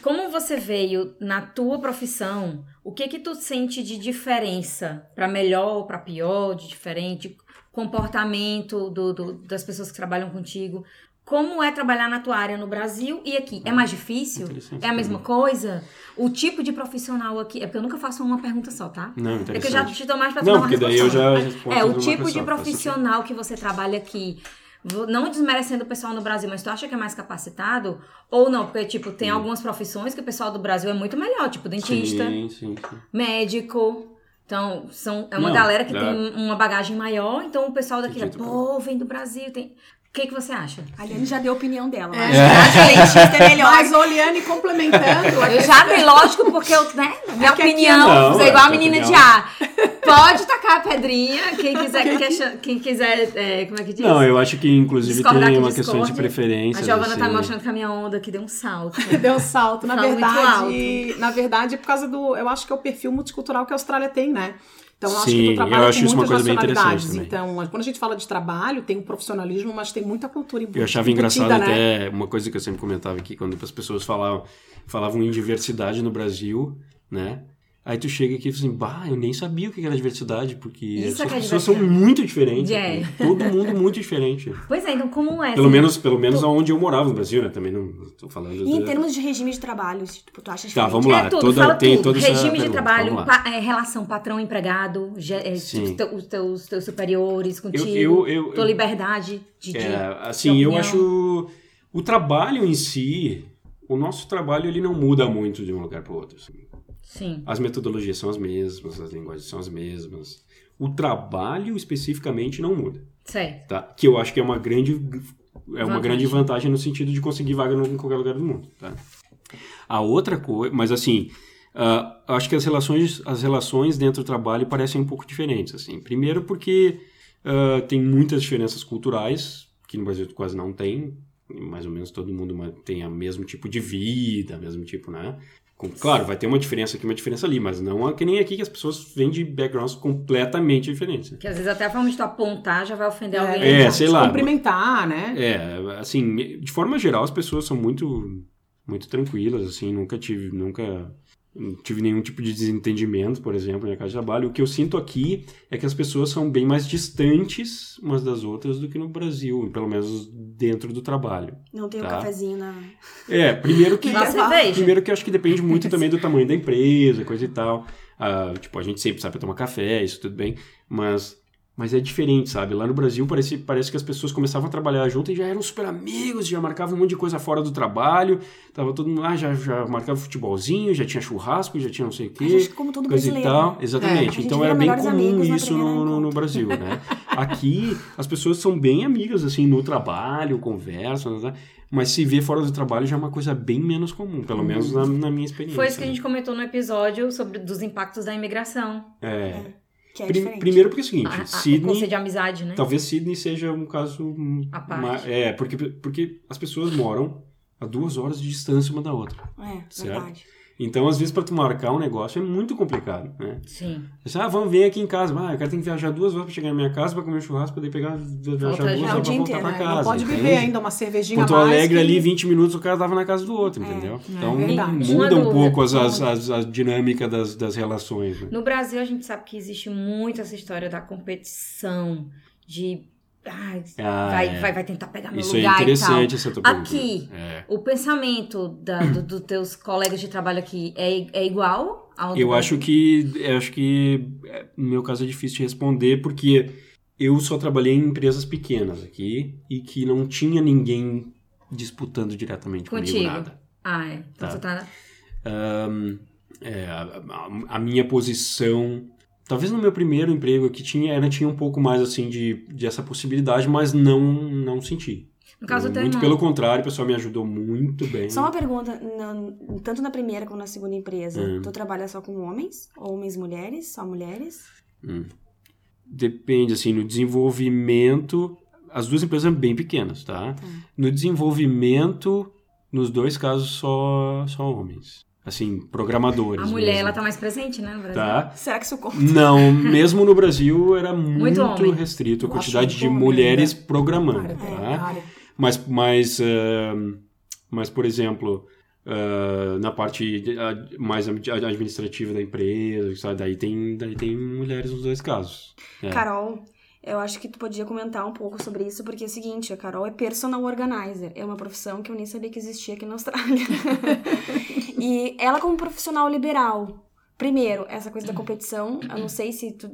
Speaker 5: Como você veio na tua profissão, o que que tu sente de diferença para melhor ou para pior, de diferente comportamento do, do, das pessoas que trabalham contigo? Como é trabalhar na tua área no Brasil e aqui? É mais difícil? É a mesma coisa? O tipo de profissional aqui. É porque eu nunca faço uma pergunta só, tá?
Speaker 3: Não,
Speaker 5: É que eu já te dou mais pra
Speaker 3: Não, porque daí eu já.
Speaker 5: É, o tipo de profissional que você trabalha aqui. Não desmerecendo o pessoal no Brasil, mas tu acha que é mais capacitado? Ou não? Porque, tipo, tem sim. algumas profissões que o pessoal do Brasil é muito melhor, tipo dentista,
Speaker 3: sim, sim,
Speaker 5: médico. Então, são, é uma não, galera que tem uma bagagem maior, então o pessoal daqui é, pô, vem do Brasil, tem que, que você acha?
Speaker 1: A Liane já deu a opinião dela. É. Mas, é.
Speaker 4: é melhor. Mas, Oliane, complementando...
Speaker 5: eu já dei, lógico, porque eu, né, minha é opinião, não, é igual a menina de ar. Pode tacar a pedrinha, quem quiser, quem, quem quiser, é, como é que diz?
Speaker 3: Não, eu acho que, inclusive, Discordar tem uma discorde. questão de preferência.
Speaker 5: A Giovana tá assim. tá mostrando que a minha onda aqui deu um salto.
Speaker 4: deu um salto. Na verdade, na verdade, por causa do... Eu acho que é o perfil multicultural que a Austrália tem, né? Então, eu acho Sim, que tu trabalha eu acho com isso uma coisa bem interessante também. Então, quando a gente fala de trabalho, tem o profissionalismo, mas tem muita cultura
Speaker 3: Eu achava engraçado né? até uma coisa que eu sempre comentava aqui, quando as pessoas falavam, falavam em diversidade no Brasil, né? Aí tu chega aqui e fala assim, bah, eu nem sabia o que era diversidade, porque Isso essas é pessoas são muito diferentes. É. Todo mundo muito diferente.
Speaker 5: Pois é, então como é?
Speaker 3: Pelo assim, menos, pelo menos tu... onde eu morava no Brasil, né? Também não tô falando...
Speaker 1: E em termos de regime de trabalho, tipo, tu acha
Speaker 3: Tá, vamos lá.
Speaker 5: É tudo,
Speaker 3: toda,
Speaker 5: fala
Speaker 3: tem
Speaker 5: tudo. Regime
Speaker 3: de
Speaker 5: trabalho, pa, é, relação patrão-empregado, é, tipo, os teus, teus superiores contigo,
Speaker 3: eu, eu, eu,
Speaker 5: tua liberdade de,
Speaker 3: é, Assim, eu acho... O trabalho em si... O nosso trabalho, ele não muda muito de um lugar para o outro. Assim.
Speaker 5: Sim.
Speaker 3: As metodologias são as mesmas, as linguagens são as mesmas. O trabalho especificamente não muda.
Speaker 5: Certo.
Speaker 3: Tá? Que eu acho que é uma grande é uma vantagem. grande vantagem no sentido de conseguir vaga em qualquer lugar do mundo, tá? A outra coisa, mas assim, uh, acho que as relações as relações dentro do trabalho parecem um pouco diferentes, assim. Primeiro porque uh, tem muitas diferenças culturais que no Brasil quase não tem, mais ou menos todo mundo tem o mesmo tipo de vida, mesmo tipo, né? Claro, vai ter uma diferença aqui, uma diferença ali, mas não é que nem aqui que as pessoas vêm de backgrounds completamente diferentes.
Speaker 5: Que às vezes até a forma de tu apontar já vai ofender
Speaker 3: é,
Speaker 5: alguém.
Speaker 3: É, sei lá.
Speaker 4: Cumprimentar, né?
Speaker 3: É, assim, de forma geral as pessoas são muito, muito tranquilas, assim, nunca tive, nunca não tive nenhum tipo de desentendimento, por exemplo, na casa de trabalho. O que eu sinto aqui é que as pessoas são bem mais distantes umas das outras do que no Brasil, pelo menos dentro do trabalho.
Speaker 1: Não tem tá? um cafezinho na.
Speaker 3: É, primeiro que. primeiro que eu acho que depende muito também do tamanho da empresa, coisa e tal. Uh, tipo, a gente sempre sai pra tomar café, isso tudo bem, mas mas é diferente, sabe? Lá no Brasil parece, parece que as pessoas começavam a trabalhar junto e já eram super amigos, já marcavam um monte de coisa fora do trabalho. Tava todo mundo lá, já, já marcava futebolzinho, já tinha churrasco, já tinha não sei o quê. A
Speaker 1: gente, como todo coisa brasileiro.
Speaker 3: e tal. Exatamente. É, então era bem comum isso no, no, no, Brasil, né? Aqui as pessoas são bem amigas, assim, no trabalho, conversam, né? Mas se ver fora do trabalho já é uma coisa bem menos comum, pelo uhum. menos na, na, minha experiência.
Speaker 5: Foi isso que a gente comentou no episódio sobre dos impactos da imigração.
Speaker 3: é.
Speaker 1: é. Que é Prim,
Speaker 3: primeiro porque é o seguinte, a, a, Sydney...
Speaker 5: de amizade, né?
Speaker 3: Talvez Sydney seja um caso...
Speaker 5: A parte.
Speaker 3: é, porque, porque as pessoas moram a duas horas de distância uma da outra.
Speaker 1: É, certo? verdade.
Speaker 3: Então, às vezes, para tu marcar um negócio é muito complicado, né?
Speaker 5: Sim.
Speaker 3: Você, ah, vamos vir aqui em casa. Ah, eu quero ter que viajar duas horas para chegar na minha casa, para comer um churrasco, poder pegar, viajar duas horas para voltar para casa. Não
Speaker 4: pode beber ainda uma cervejinha
Speaker 3: Porto mais Alegre que... ali, 20 minutos, o cara tava na casa do outro, é, entendeu? É, então, é muda um pouco as, as, as, a dinâmica das, das relações. Né?
Speaker 5: No Brasil, a gente sabe que existe muito essa história da competição, de ah, vai, é. vai, vai tentar pegar meu
Speaker 3: Isso
Speaker 5: lugar. Isso
Speaker 3: é interessante essa tua
Speaker 5: Aqui, é. o pensamento da, dos do teus colegas de trabalho aqui é, é igual
Speaker 3: ao Eu acho que eu acho que é, no meu caso é difícil de responder porque eu só trabalhei em empresas pequenas aqui e que não tinha ninguém disputando diretamente Contigo. comigo nada.
Speaker 5: Ah, é. Então tá. você tá.
Speaker 3: Um, é, a, a, a minha posição Talvez no meu primeiro emprego que tinha, era, tinha um pouco mais assim de, de essa possibilidade, mas não não senti.
Speaker 5: No caso
Speaker 3: muito pelo contrário, o pessoal me ajudou muito bem.
Speaker 1: Só uma pergunta, no, tanto na primeira como na segunda empresa, hum. tu trabalha só com homens, homens, mulheres, só mulheres?
Speaker 3: Hum. Depende, assim, no desenvolvimento, as duas empresas são bem pequenas, tá? tá? No desenvolvimento, nos dois casos, só, só homens assim, programadores.
Speaker 5: A mulher, mesmo. ela tá mais presente, né, no Brasil?
Speaker 3: Tá.
Speaker 1: Será que isso conta?
Speaker 3: Não, mesmo no Brasil era muito, muito restrito a quantidade de mulheres programando, é, tá? Mas, mas, uh, mas, por exemplo, uh, na parte mais administrativa da empresa, sabe? Daí, tem, daí tem mulheres nos dois casos.
Speaker 1: É. Carol, eu acho que tu podia comentar um pouco sobre isso, porque é o seguinte, a Carol é personal organizer. É uma profissão que eu nem sabia que existia aqui na Austrália. e ela como profissional liberal, primeiro, essa coisa da competição, eu não sei se tu,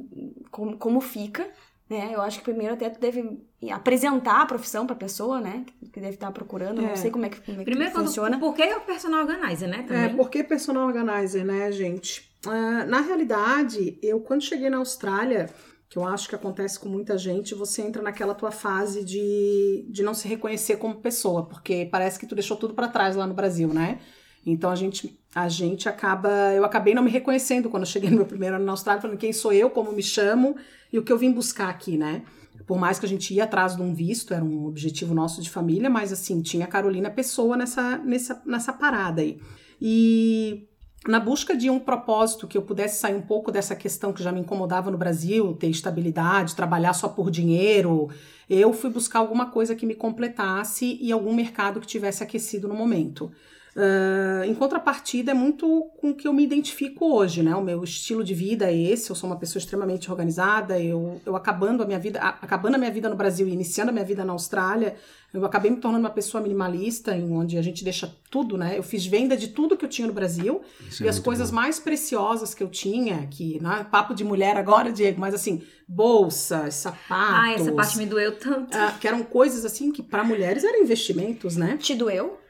Speaker 1: como, como fica, né? Eu acho que primeiro até tu deve apresentar a profissão pra pessoa, né? Que deve estar procurando, é. não sei como é que, como é
Speaker 5: primeiro,
Speaker 1: que funciona.
Speaker 5: Por que o personal organizer, né?
Speaker 4: Também. É, por que personal organizer, né, gente? Uh, na realidade, eu quando cheguei na Austrália que eu acho que acontece com muita gente, você entra naquela tua fase de, de não se reconhecer como pessoa, porque parece que tu deixou tudo para trás lá no Brasil, né? Então a gente, a gente acaba. Eu acabei não me reconhecendo quando cheguei no meu primeiro ano na Austrália, falando quem sou eu, como me chamo e o que eu vim buscar aqui, né? Por mais que a gente ia atrás de um visto, era um objetivo nosso de família, mas assim, tinha a Carolina Pessoa nessa, nessa, nessa parada aí. E na busca de um propósito que eu pudesse sair um pouco dessa questão que já me incomodava no Brasil, ter estabilidade, trabalhar só por dinheiro, eu fui buscar alguma coisa que me completasse e algum mercado que tivesse aquecido no momento. Uh, em contrapartida, é muito com o que eu me identifico hoje, né? O meu estilo de vida é esse, eu sou uma pessoa extremamente organizada, eu, eu acabando a minha vida, acabando a minha vida no Brasil e iniciando a minha vida na Austrália, eu acabei me tornando uma pessoa minimalista, em onde a gente deixa tudo, né? Eu fiz venda de tudo que eu tinha no Brasil Isso é e é as coisas bom. mais preciosas que eu tinha, que não é papo de mulher agora, Diego, mas assim, bolsas, sapatos. Ah,
Speaker 5: essa parte me doeu tanto.
Speaker 4: Uh, que eram coisas assim que para mulheres eram investimentos, né?
Speaker 1: Te doeu?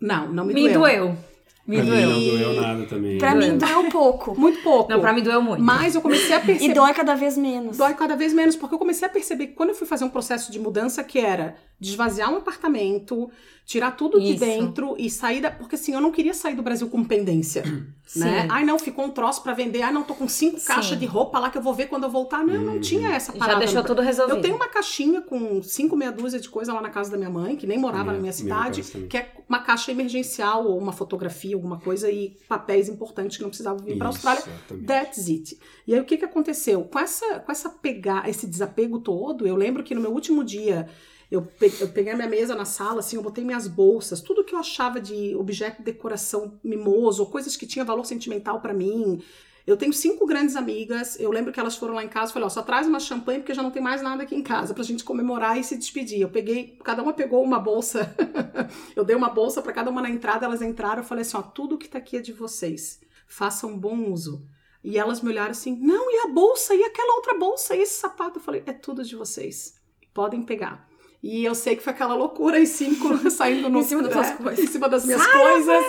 Speaker 4: Não, não me,
Speaker 5: me
Speaker 4: doeu.
Speaker 5: doeu.
Speaker 3: Me pra doeu. Mim não doeu nada também.
Speaker 1: Pra doeu. mim doeu pouco.
Speaker 4: Muito pouco.
Speaker 5: Não, pra mim doeu muito.
Speaker 4: Mas eu comecei a perceber.
Speaker 1: E dói cada vez menos.
Speaker 4: Dói cada vez menos, porque eu comecei a perceber que quando eu fui fazer um processo de mudança que era desvaziar um apartamento, tirar tudo Isso. de dentro e sair da. Porque assim, eu não queria sair do Brasil com pendência. Sim. Né? Ai, não, ficou um troço para vender. Ai, não, tô com cinco Sim. caixas de roupa lá que eu vou ver quando eu voltar. Não, não tinha essa parada.
Speaker 5: Já deixou tudo resolvido.
Speaker 4: Eu tenho uma caixinha com cinco meia dúzia de coisa lá na casa da minha mãe, que nem morava na minha cidade, que é uma caixa emergencial ou uma fotografia, alguma coisa, e papéis importantes que não precisavam vir para a Austrália. Exatamente. That's it. E aí o que, que aconteceu? Com essa, com essa pegar, esse desapego todo, eu lembro que no meu último dia eu peguei, eu peguei a minha mesa na sala, assim, eu botei minhas bolsas, tudo que eu achava de objeto de decoração mimoso, coisas que tinha valor sentimental para mim. Eu tenho cinco grandes amigas. Eu lembro que elas foram lá em casa e falei: ó, só traz uma champanhe porque já não tem mais nada aqui em casa pra gente comemorar e se despedir. Eu peguei, cada uma pegou uma bolsa. eu dei uma bolsa para cada uma na entrada, elas entraram. Eu falei assim: ó, tudo que tá aqui é de vocês. Façam bom uso. E elas me olharam assim: não, e a bolsa? E aquela outra bolsa? E esse sapato? Eu falei: é tudo de vocês. Podem pegar. E eu sei que foi aquela loucura, e cinco saindo no,
Speaker 1: em cima das é, coisas.
Speaker 4: Em cima das minhas Sai coisas.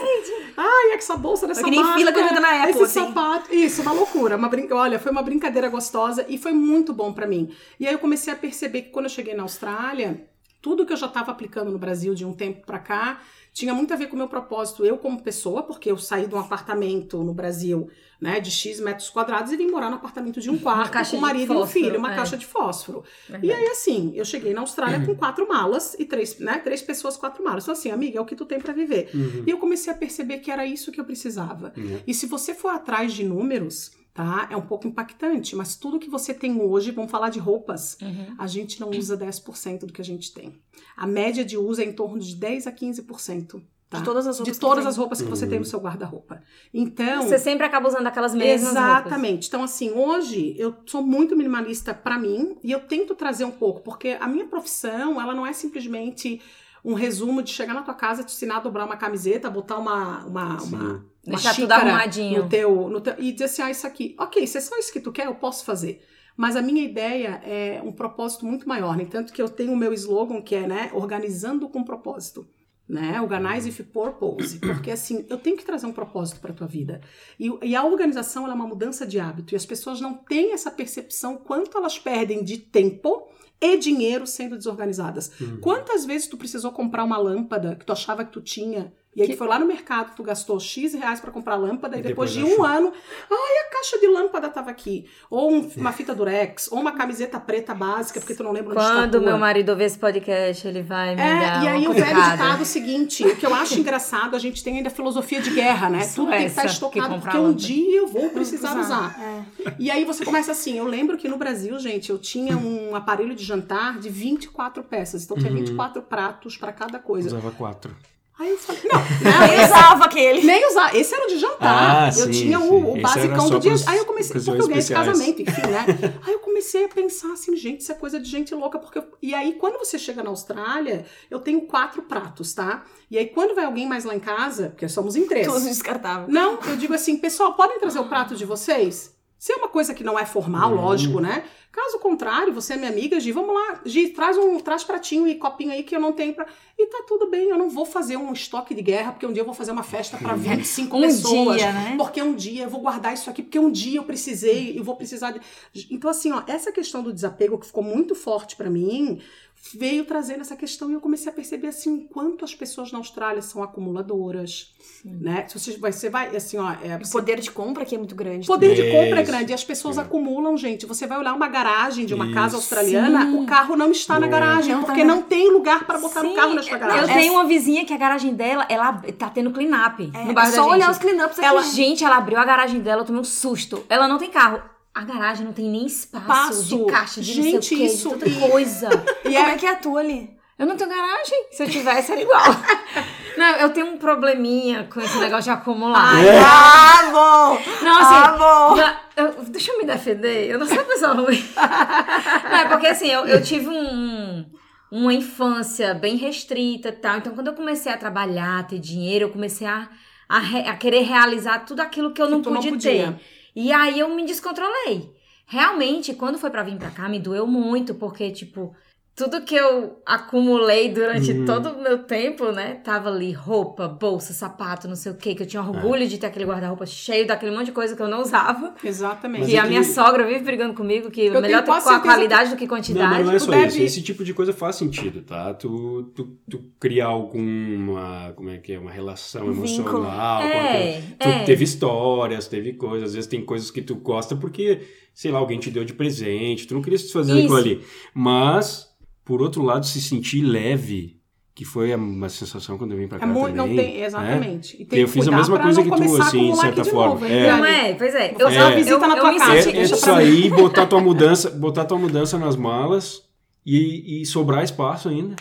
Speaker 4: Ai, essa bolsa dessa
Speaker 1: marca. nem fila que eu na Apple,
Speaker 4: Esse assim. sapato. Isso, uma loucura. Uma brin... Olha, foi uma brincadeira gostosa e foi muito bom para mim. E aí eu comecei a perceber que quando eu cheguei na Austrália, tudo que eu já estava aplicando no Brasil de um tempo para cá tinha muito a ver com o meu propósito, eu como pessoa, porque eu saí de um apartamento no Brasil, né, de X metros quadrados e vim morar no apartamento de um quarto com um marido fósforo, e um filho, uma é. caixa de fósforo. E aí, assim, eu cheguei na Austrália uhum. com quatro malas e três, né, três pessoas, quatro malas. Então, assim, amiga, é o que tu tem para viver. Uhum. E eu comecei a perceber que era isso que eu precisava. Uhum. E se você for atrás de números, tá? É um pouco impactante, mas tudo que você tem hoje, vamos falar de roupas, uhum. a gente não usa 10% do que a gente tem. A média de uso é em torno de 10 a 15%. Tá?
Speaker 1: De todas as roupas,
Speaker 4: de todas as roupas que você tem no seu guarda-roupa. Então.
Speaker 5: Você sempre acaba usando aquelas mesmas
Speaker 4: Exatamente.
Speaker 5: Roupas.
Speaker 4: Então, assim, hoje eu sou muito minimalista para mim e eu tento trazer um pouco, porque a minha profissão, ela não é simplesmente um resumo de chegar na tua casa, te ensinar a dobrar uma camiseta, botar uma, uma, uma,
Speaker 5: Deixar tudo arrumadinho.
Speaker 4: No teu, no teu, e dizer assim, ah, isso aqui, ok, se é só isso que tu quer, eu posso fazer. Mas a minha ideia é um propósito muito maior, né? Tanto que eu tenho o meu slogan que é, né, organizando com propósito. Né? Organize with purpose, porque assim, eu tenho que trazer um propósito para tua vida. E, e, a organização é uma mudança de hábito e as pessoas não têm essa percepção quanto elas perdem de tempo e dinheiro sendo desorganizadas. Uhum. Quantas vezes tu precisou comprar uma lâmpada que tu achava que tu tinha e aí que... tu foi lá no mercado, tu gastou X reais para comprar lâmpada, e depois, depois de um ano, ai, a caixa de lâmpada tava aqui. Ou um, uma fita durex, ou uma camiseta preta básica, porque tu não lembra
Speaker 5: onde Quando meu marido ouvir esse podcast, ele vai me é, dar
Speaker 4: E aí o velho ditado é o seguinte, o que eu acho engraçado, a gente tem ainda a filosofia de guerra, né? Tudo tem que estar estocado, porque um dia eu vou precisar usar. É. E aí você começa assim, eu lembro que no Brasil, gente, eu tinha um aparelho de jantar de 24 peças, então tinha 24 uhum. pratos para cada coisa.
Speaker 3: Usava quatro.
Speaker 4: Aí eu falei, não, não nem usava aquele. Nem usava. Esse era o de jantar. Ah, eu sim, tinha o, o basicão do dia. Aí eu comecei, porque eu ganhei esse casamento, enfim, né? aí eu comecei a pensar assim, gente, isso é coisa de gente louca. porque eu... E aí, quando você chega na Austrália, eu tenho quatro pratos, tá? E aí, quando vai alguém mais lá em casa, porque somos em três.
Speaker 1: Todos descartáveis.
Speaker 4: Não, eu digo assim, pessoal, podem trazer o prato de vocês? Se é uma coisa que não é formal, uhum. lógico, né? Caso contrário, você é minha amiga, Gi, vamos lá, Gi, traz um traz pratinho e copinho aí que eu não tenho pra. E tá tudo bem, eu não vou fazer um estoque de guerra, porque um dia eu vou fazer uma festa para 25 um pessoas. Dia, né? Porque um dia eu vou guardar isso aqui, porque um dia eu precisei, eu vou precisar de. Então, assim, ó, essa questão do desapego que ficou muito forte para mim veio trazendo essa questão e eu comecei a perceber assim o quanto as pessoas na Austrália são acumuladoras, Sim. né? Se você vai, você vai assim, ó, é,
Speaker 1: o poder de compra aqui é muito grande.
Speaker 4: Poder de compra é grande e as pessoas é. acumulam, gente. Você vai olhar uma garagem de uma Isso. casa australiana, Sim. o carro não está não na garagem não porque tá não tem lugar para botar Sim. o carro nessa garagem.
Speaker 5: Eu tenho uma vizinha que a garagem dela, ela tá tendo clean up
Speaker 1: é, no bairro é só olhar os clean ups
Speaker 5: ela, Gente, ela abriu a garagem dela, eu tomei um susto. Ela não tem carro. A garagem não tem nem espaço Passo. de caixa de Gente, não sei o quê, isso, de tanta coisa.
Speaker 1: e como é que é a tua ali?
Speaker 5: Eu não tenho garagem. Se eu tivesse, era igual. não, eu tenho um probleminha com esse negócio de acumular.
Speaker 1: Ai, ah, bom!
Speaker 5: Não, assim, ah, bom. Já, eu, deixa eu me defender. Eu não sou pessoa ruim. não, é porque assim, eu, eu tive um, uma infância bem restrita e tal. Então, quando eu comecei a trabalhar, a ter dinheiro, eu comecei a, a, re, a querer realizar tudo aquilo que eu que não, pude não ter. E aí eu me descontrolei. Realmente, quando foi para vir para cá, me doeu muito, porque, tipo, tudo que eu acumulei durante uhum. todo o meu tempo, né? Tava ali roupa, bolsa, sapato, não sei o que, que eu tinha orgulho é. de ter aquele guarda-roupa cheio daquele monte de coisa que eu não usava.
Speaker 4: Exatamente.
Speaker 5: E a minha sogra vive brigando comigo que eu melhor ter com a qualidade que... do que quantidade. Não,
Speaker 3: mas não é só isso. Esse tipo de coisa faz sentido, tá? Tu, tu, tu criar alguma, como é que é, uma relação emocional. É, tu, é. teve histórias, teve coisas. Às vezes tem coisas que tu gosta porque, sei lá, alguém te deu de presente. Tu não queria se fazer aquilo ali. Mas por outro lado, se sentir leve, que foi uma sensação quando eu vim pra cá é muito, também.
Speaker 4: Não tem, exatamente.
Speaker 3: Né? E tem eu fiz a mesma coisa que tu, assim, de certa forma.
Speaker 5: Novo, é. Não é, pois é.
Speaker 4: Eu, é, visita eu, na tua casa.
Speaker 3: É, é isso aí, botar tua mudança, botar tua mudança nas malas e, e sobrar espaço ainda.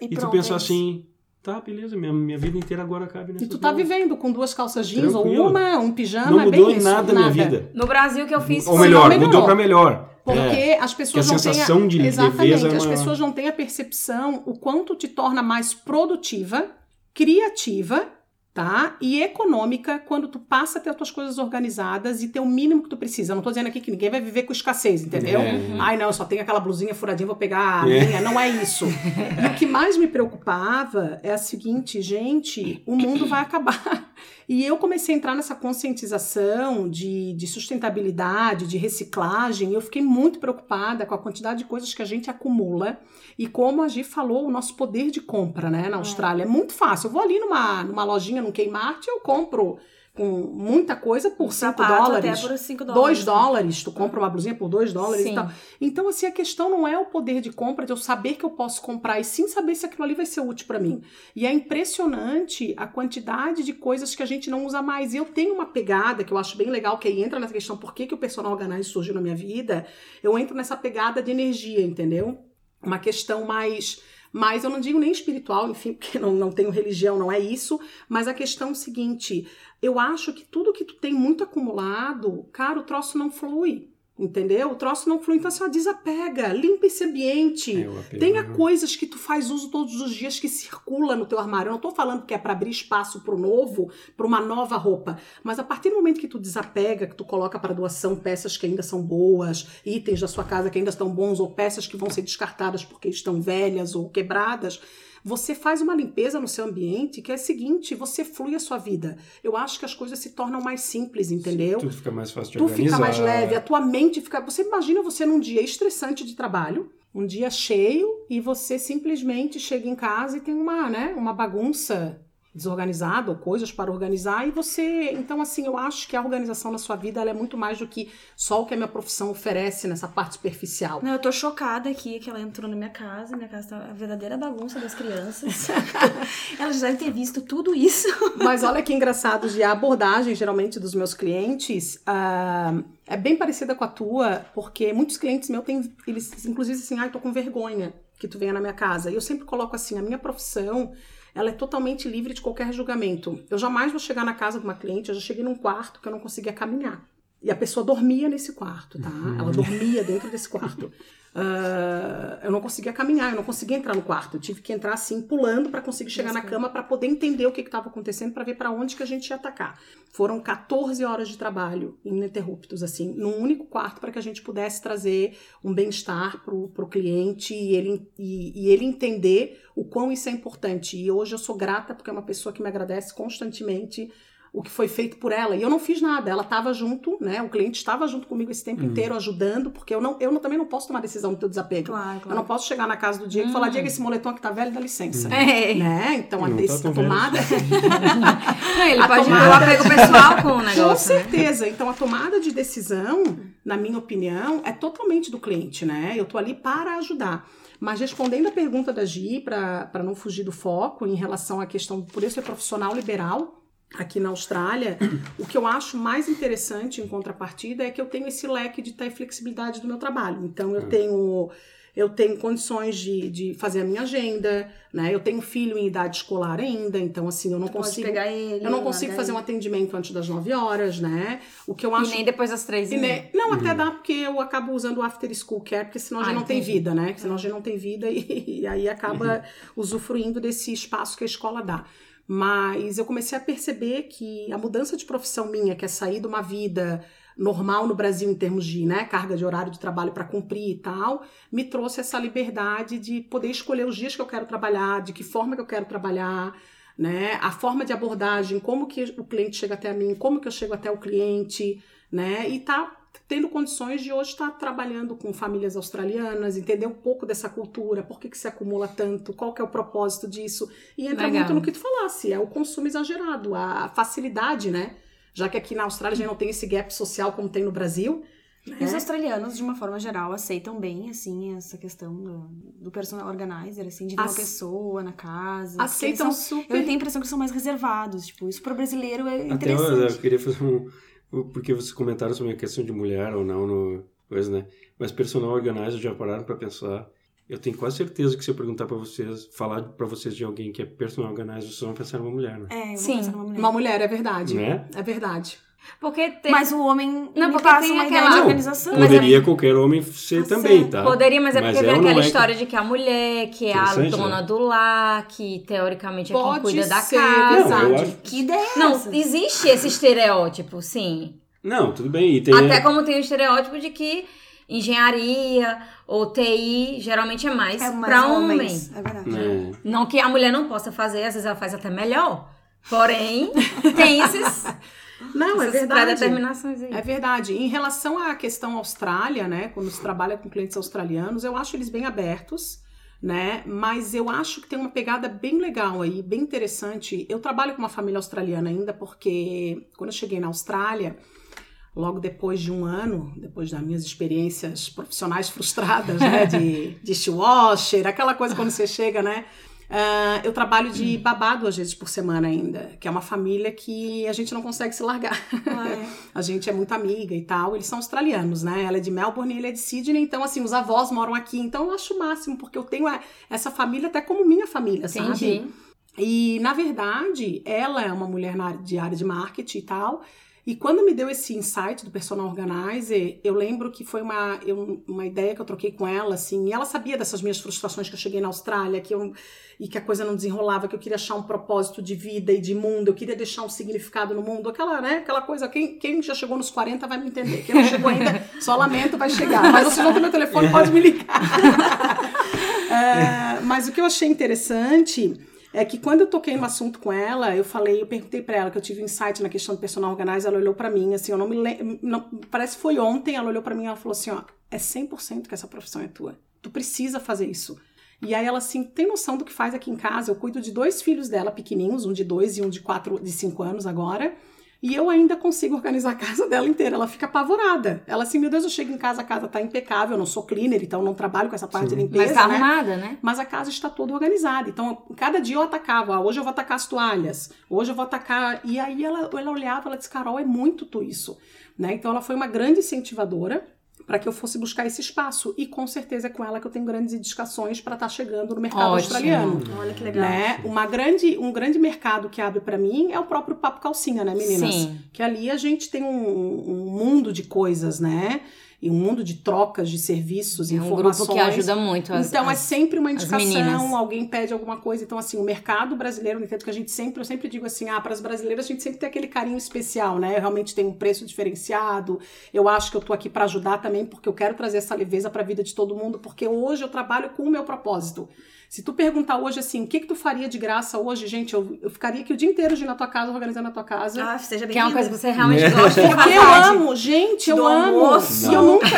Speaker 3: E, e tu pensar assim, Tá, beleza, minha, minha vida inteira agora cabe nessa
Speaker 4: E tu tá vivendo com duas calças jeans Tranquilo. ou uma, um pijama,
Speaker 3: Não
Speaker 4: é
Speaker 3: mudou
Speaker 4: em
Speaker 3: nada a minha vida.
Speaker 5: No Brasil que eu fiz...
Speaker 3: Ou melhor, mudou pra melhor.
Speaker 4: Porque é, as pessoas não têm a,
Speaker 3: de
Speaker 4: exatamente,
Speaker 3: as
Speaker 4: pessoas não têm a percepção o quanto te torna mais produtiva, criativa tá? E econômica quando tu passa a ter as tuas coisas organizadas e ter o mínimo que tu precisa. Eu não tô dizendo aqui que ninguém vai viver com escassez, entendeu? É. Ai, não, eu só tenho aquela blusinha furadinha, vou pegar a é. minha. Não é isso. e o que mais me preocupava é a seguinte, gente, o mundo vai acabar. E eu comecei a entrar nessa conscientização de, de sustentabilidade, de reciclagem, e eu fiquei muito preocupada com a quantidade de coisas que a gente acumula e como a Gi falou, o nosso poder de compra, né, na é. Austrália. É, é muito fácil. Eu vou ali numa, numa lojinha, no Kmart, eu compro com muita coisa por 5 dólares.
Speaker 1: Até por 5 dólares.
Speaker 4: 2 dólares, tu compra uma blusinha por 2 dólares sim. e tal. Então, assim, a questão não é o poder de compra, de eu saber que eu posso comprar, e sim saber se aquilo ali vai ser útil para mim. E é impressionante a quantidade de coisas que a gente não usa mais. E eu tenho uma pegada que eu acho bem legal, que aí entra nessa questão por que, que o personal organizer surgiu na minha vida. Eu entro nessa pegada de energia, entendeu? Uma questão mais mas eu não digo nem espiritual, enfim, porque não, não tenho religião, não é isso. Mas a questão é o seguinte: eu acho que tudo que tu tem muito acumulado, cara, o troço não flui. Entendeu? O troço não flui, então assim, ó, desapega, limpa esse ambiente. É, Tenha coisas que tu faz uso todos os dias que circula no teu armário. Eu não tô falando que é para abrir espaço pro novo, para uma nova roupa, mas a partir do momento que tu desapega, que tu coloca para doação peças que ainda são boas, itens da sua casa que ainda estão bons ou peças que vão ser descartadas porque estão velhas ou quebradas, você faz uma limpeza no seu ambiente que é o seguinte, você flui a sua vida. Eu acho que as coisas se tornam mais simples, entendeu?
Speaker 3: Sim, tudo fica mais fácil de
Speaker 4: tu
Speaker 3: organizar.
Speaker 4: fica mais leve, a tua mente fica... Você imagina você num dia estressante de trabalho, um dia cheio, e você simplesmente chega em casa e tem uma, né, uma bagunça desorganizado ou coisas para organizar. E você então assim eu acho que a organização na sua vida ela é muito mais do que só o que a minha profissão oferece nessa parte superficial.
Speaker 1: Não eu tô chocada aqui que ela entrou na minha casa. Minha casa tá a verdadeira bagunça das crianças. Elas já devem ter visto tudo isso.
Speaker 4: Mas olha que engraçado de a abordagem geralmente dos meus clientes uh, é bem parecida com a tua porque muitos clientes meus têm eles inclusive assim ai ah, tô com vergonha que tu venha na minha casa. E eu sempre coloco assim a minha profissão ela é totalmente livre de qualquer julgamento. Eu jamais vou chegar na casa de uma cliente, eu já cheguei num quarto que eu não conseguia caminhar. E a pessoa dormia nesse quarto, tá? Uhum. Ela dormia dentro desse quarto. Uh, eu não conseguia caminhar, eu não conseguia entrar no quarto. Eu tive que entrar assim, pulando para conseguir chegar na cama para poder entender o que estava acontecendo, para ver para onde que a gente ia atacar. Foram 14 horas de trabalho ininterruptos, assim, num único quarto, para que a gente pudesse trazer um bem-estar pro, pro cliente e ele, e, e ele entender o quão isso é importante. E hoje eu sou grata porque é uma pessoa que me agradece constantemente o que foi feito por ela. E eu não fiz nada. Ela estava junto, né? O cliente estava junto comigo esse tempo uhum. inteiro, ajudando, porque eu não, eu não, também não posso tomar decisão do teu desapego. Claro, claro. Eu não posso chegar na casa do Diego uhum. e falar, hum. Diego, esse moletom aqui tá velho, dá licença. Uhum. É. Né? Então, a, tá a tomada.
Speaker 5: não, ele a pode tomada... o apego pessoal com o negócio. Com
Speaker 4: né? certeza. Né? Então, a tomada de decisão, na minha opinião, é totalmente do cliente, né? Eu tô ali para ajudar. Mas respondendo a pergunta da Gi, para não fugir do foco em relação à questão, por isso é profissional liberal, aqui na Austrália, o que eu acho mais interessante em contrapartida é que eu tenho esse leque de ter flexibilidade do meu trabalho. Então eu hum. tenho eu tenho condições de, de fazer a minha agenda, né? Eu tenho filho em idade escolar ainda, então assim, eu não Você consigo pegar ele, eu não consigo fazer um atendimento antes das 9 horas, né? O que eu acho
Speaker 5: E nem depois das 3 e
Speaker 4: nem... Não, uhum. até dá porque eu acabo usando o after school care, porque senão ah, não entendi. tem vida, né? Porque senão a gente não tem vida e, e aí acaba uhum. usufruindo desse espaço que a escola dá. Mas eu comecei a perceber que a mudança de profissão minha, que é sair de uma vida normal no Brasil em termos de né, carga de horário de trabalho para cumprir e tal, me trouxe essa liberdade de poder escolher os dias que eu quero trabalhar, de que forma que eu quero trabalhar, né, a forma de abordagem, como que o cliente chega até mim, como que eu chego até o cliente, né, e tá tendo condições de hoje estar trabalhando com famílias australianas, entender um pouco dessa cultura, por que, que se acumula tanto, qual que é o propósito disso. E entra Legal. muito no que tu falasse, é o consumo exagerado, a facilidade, né? Já que aqui na Austrália a gente não tem esse gap social como tem no Brasil.
Speaker 1: Né? E os australianos, de uma forma geral, aceitam bem, assim, essa questão do, do personal organizer, assim, de ter As... uma pessoa na casa.
Speaker 4: Aceitam são, super.
Speaker 1: Eu tenho a impressão que são mais reservados. Tipo, isso para o brasileiro é
Speaker 3: Até
Speaker 1: interessante.
Speaker 3: Eu, eu queria fazer um porque vocês comentaram sobre a questão de mulher ou não no coisa, né? Mas personal organizer já pararam para pensar. Eu tenho quase certeza que se eu perguntar para vocês, falar para vocês de alguém que é personal organizer, vocês vão pensar numa mulher, né?
Speaker 1: É,
Speaker 4: Sim,
Speaker 1: uma mulher.
Speaker 4: uma mulher, é verdade. Né? É verdade.
Speaker 1: Porque tem... Mas o homem
Speaker 5: não porque passa tem uma aquela
Speaker 1: de organização.
Speaker 3: Poderia é... qualquer homem ser também, tá?
Speaker 5: Poderia, mas é porque mas é aquela é história que... de que a mulher, que é a dona né? do lar, que teoricamente é quem cuida da casa.
Speaker 3: Não, acho...
Speaker 1: Que ideia é
Speaker 5: Não, existe esse estereótipo, sim.
Speaker 3: Não, tudo bem. Tem...
Speaker 5: Até como tem o estereótipo de que engenharia ou TI geralmente é mais, é mais para homem. É verdade. É. Não que a mulher não possa fazer, às vezes ela faz até melhor. Porém, tem esses
Speaker 4: não, é verdade.
Speaker 5: determinações aí.
Speaker 4: É verdade. Em relação à questão Austrália, né, quando se trabalha com clientes australianos, eu acho eles bem abertos, né? Mas eu acho que tem uma pegada bem legal aí, bem interessante. Eu trabalho com uma família australiana ainda porque quando eu cheguei na Austrália, logo depois de um ano, depois das minhas experiências profissionais frustradas, né, de dishwasher, aquela coisa quando você chega, né, Uh, eu trabalho de babá duas vezes por semana ainda, que é uma família que a gente não consegue se largar. Ah, é? a gente é muito amiga e tal. Eles são australianos, né? Ela é de Melbourne e ele é de Sydney, então, assim, os avós moram aqui. Então, eu acho o máximo, porque eu tenho essa família até como minha família, Entendi. sabe? E, na verdade, ela é uma mulher na área de área de marketing e tal. E quando me deu esse insight do personal organizer, eu lembro que foi uma, eu, uma ideia que eu troquei com ela, assim, e ela sabia dessas minhas frustrações que eu cheguei na Austrália, que eu, e que a coisa não desenrolava, que eu queria achar um propósito de vida e de mundo, eu queria deixar um significado no mundo, aquela, né, aquela coisa, quem, quem já chegou nos 40 vai me entender, quem não chegou ainda, só lamento, vai chegar, mas você não tem meu telefone, pode me ligar. é, mas o que eu achei interessante é que quando eu toquei no assunto com ela, eu falei, eu perguntei para ela que eu tive um insight na questão do personal organizer, ela olhou para mim, assim, eu não me lembro, parece que foi ontem, ela olhou para mim e ela falou assim, ó, é 100% que essa profissão é tua. Tu precisa fazer isso. E aí ela assim, tem noção do que faz aqui em casa? Eu cuido de dois filhos dela pequenininhos, um de dois e um de quatro, de cinco anos agora. E eu ainda consigo organizar a casa dela inteira. Ela fica apavorada. Ela assim, meu Deus, eu chego em casa, a casa tá impecável, eu não sou cleaner, então não trabalho com essa parte Sim. de limpeza.
Speaker 5: Mas tá
Speaker 4: né?
Speaker 5: arrumada, né?
Speaker 4: Mas a casa está toda organizada. Então, cada dia eu atacava. Ah, hoje eu vou atacar as toalhas, hoje eu vou atacar. E aí ela, ela olhava, ela disse, Carol, é muito tu isso. Né? Então ela foi uma grande incentivadora para que eu fosse buscar esse espaço. E com certeza é com ela que eu tenho grandes indicações para estar tá chegando no mercado Ótimo. australiano.
Speaker 1: Olha que legal.
Speaker 4: Né? Uma grande, um grande mercado que abre para mim é o próprio Papo Calcinha, né, meninas? Sim. Que ali a gente tem um, um mundo de coisas, né? E um mundo de trocas de serviços, é informações.
Speaker 5: Um grupo que ajuda muito as
Speaker 4: Então, é
Speaker 5: as,
Speaker 4: é sempre uma indicação, alguém pede alguma coisa. Então, assim, o mercado brasileiro, no entanto que a gente sempre, eu sempre digo assim, ah, para as brasileiras a gente sempre tem aquele carinho especial, né? Eu realmente tem um preço diferenciado. Eu acho que eu tô aqui para ajudar também, porque eu quero trazer essa leveza para a vida de todo mundo, porque hoje eu trabalho com o meu propósito. Se tu perguntar hoje assim, o que que tu faria de graça hoje, gente, eu, eu ficaria aqui o dia inteiro de ir na tua casa, organizando a tua casa.
Speaker 1: Ah, seja bem
Speaker 5: Que é uma coisa que você realmente é. gosta
Speaker 4: fazer. eu amo, gente, eu amo. Almoço. E eu nunca.